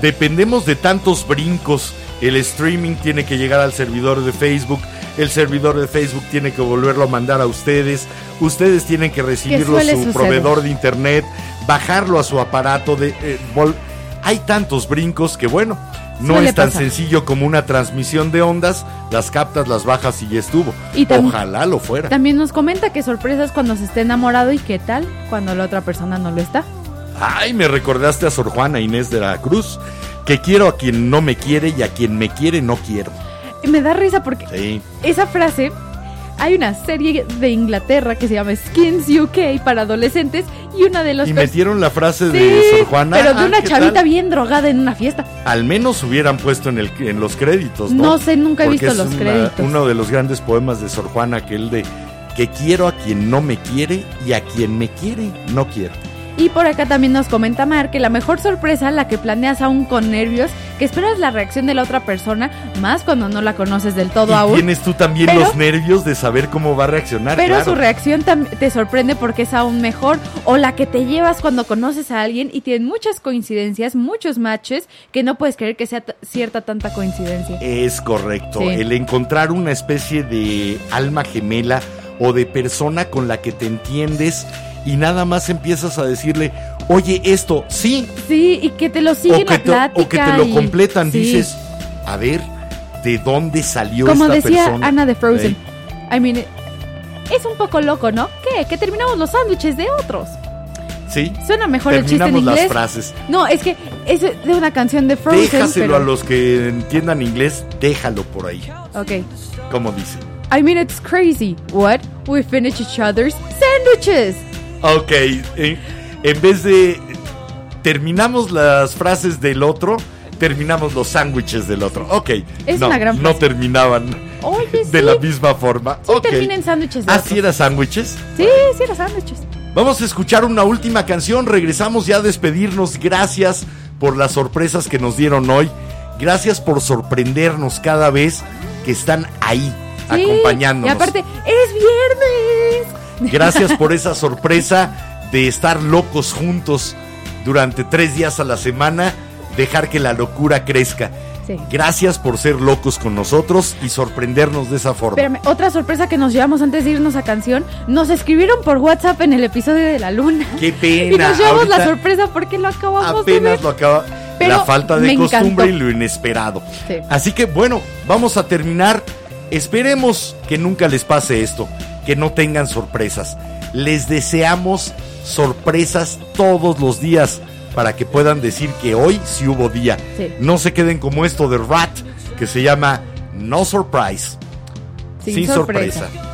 dependemos de tantos brincos. El streaming tiene que llegar al servidor de Facebook, el servidor de Facebook tiene que volverlo a mandar a ustedes, ustedes tienen que recibirlo a su suceder. proveedor de internet, bajarlo a su aparato de... eh, Hay tantos brincos que bueno, no es tan pasar. sencillo como una transmisión de ondas, las captas, las bajas y ya estuvo. Y Ojalá lo fuera. También nos comenta que sorpresas cuando se esté enamorado y qué tal cuando la otra persona no lo está. Ay, me recordaste a Sor Juana Inés de la Cruz, que quiero a quien no me quiere y a quien me quiere no quiero. Me da risa porque Sí. esa frase hay una serie de Inglaterra que se llama Skins UK para adolescentes y una de los Y metieron la frase Sí, de Sor Juana. pero de Ah, una ¿qué chavita tal? bien drogada en una fiesta. Al menos hubieran puesto en, el, en los créditos, ¿no? No sé, nunca he Porque visto es los una- créditos. Uno de los grandes poemas de Sor Juana, aquel de que quiero a quien no me quiere y a quien me quiere no quiero. Y por acá también nos comenta Mar que la mejor sorpresa, la que planeas aún con nervios, que esperas la reacción de la otra persona, más cuando no la conoces del todo y aún. tienes tú también Pero- los nervios de saber cómo va a reaccionar. Pero claro. su reacción te sorprende porque es aún mejor. O la que te llevas cuando conoces a alguien y tienen muchas coincidencias, muchos matches, que no puedes creer que sea cierta tanta coincidencia. Es correcto. Sí. El encontrar una especie de alma gemela o de persona con la que te entiendes y nada más empiezas a decirle, oye, esto, sí, Sí, y que te lo sigue o que, la te, plática. o que te lo y- completan. sí. Dices, a ver, ¿de dónde salió Como esta decía persona? Ana de Frozen. ¿Eh? I mean, es un poco loco, ¿no? ¿Qué? Que terminamos los sándwiches de otros. Sí. Suena mejor el chiste en Terminamos las inglés. frases. No, es que es de una canción de Frozen. Déjaselo pero- a los que entiendan inglés, déjalo por ahí. Ok. Como dice. I mean, it's crazy. What? We finish each other's sandwiches. Ok, en, en vez de terminamos las frases del otro, terminamos los sándwiches del otro. Ok, Es no, una gran no frase. terminaban Oye, de sí. la misma forma. Sí, Ok. termina en sándwiches ¿Ah, sí era sándwiches? Sí, sí, era sándwiches. Vamos a escuchar una última canción. Regresamos ya a despedirnos. Gracias por las sorpresas que nos dieron hoy. Gracias por sorprendernos cada vez que están ahí Sí, acompañándonos. Y aparte, es viernes. Gracias por esa sorpresa de estar locos juntos durante tres días a la semana, dejar que la locura crezca. Sí. Gracias por ser locos con nosotros y sorprendernos de esa forma. Espérame, otra sorpresa que nos llevamos antes de irnos a canción. Nos escribieron por WhatsApp en el episodio de la luna. Qué pena. Y nos llevamos la sorpresa porque lo acabamos de ver. Apenas lo acaba. Pero la falta de costumbre encantó. y lo inesperado. Sí. Así que bueno, vamos a terminar. Esperemos que nunca les pase esto, que no tengan sorpresas. Les deseamos sorpresas todos los días para que puedan decir que hoy sí hubo día. Sí. No se queden como esto de Rat, que se llama No Surprise. Sin sorpresa. sorpresa.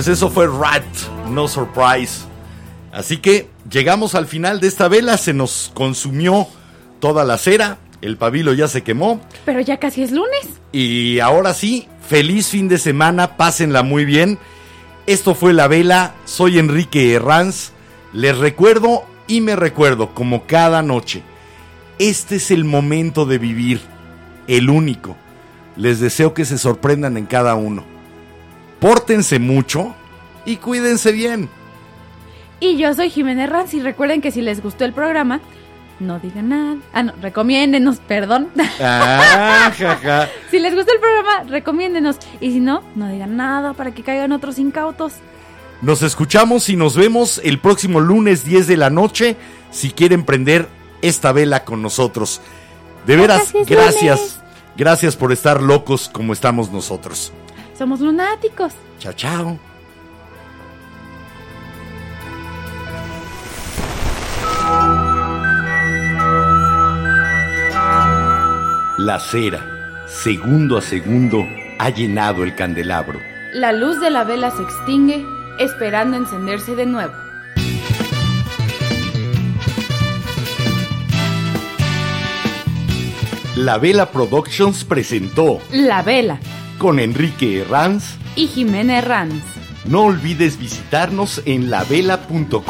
Pues eso fue Rat, no surprise. Así que llegamos al final de esta vela, se nos consumió toda la cera, el pabilo ya se quemó Pero ya casi es lunes. y ahora sí, feliz fin de semana, pásenla muy bien. Esto fue La Vela, soy Enrique Herranz, les recuerdo y me recuerdo como cada noche, este es el momento de vivir, el único. Les deseo que se sorprendan en cada uno. Pórtense mucho y cuídense bien. Y yo soy Jimena Ranz y recuerden que si les gustó el programa, no digan nada. Ah, no, recomiéndenos, perdón. Ah, si les gustó el programa, recomiéndenos. Y si no, no digan nada para que caigan otros incautos. Nos escuchamos y nos vemos el próximo lunes 10 de la noche si quieren prender esta vela con nosotros. De veras, gracias. Gracias por estar locos como estamos nosotros. Somos lunáticos. Chao, chao. La cera, segundo a segundo, ha llenado el candelabro. La luz de la vela se extingue, esperando encenderse de nuevo. La Vela Productions presentó La vela con Enrique Herranz. y Jimena Herranz. No olvides visitarnos en lavela.com.mx.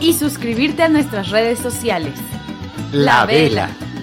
Y suscribirte a nuestras redes sociales. La, La Vela. Vela.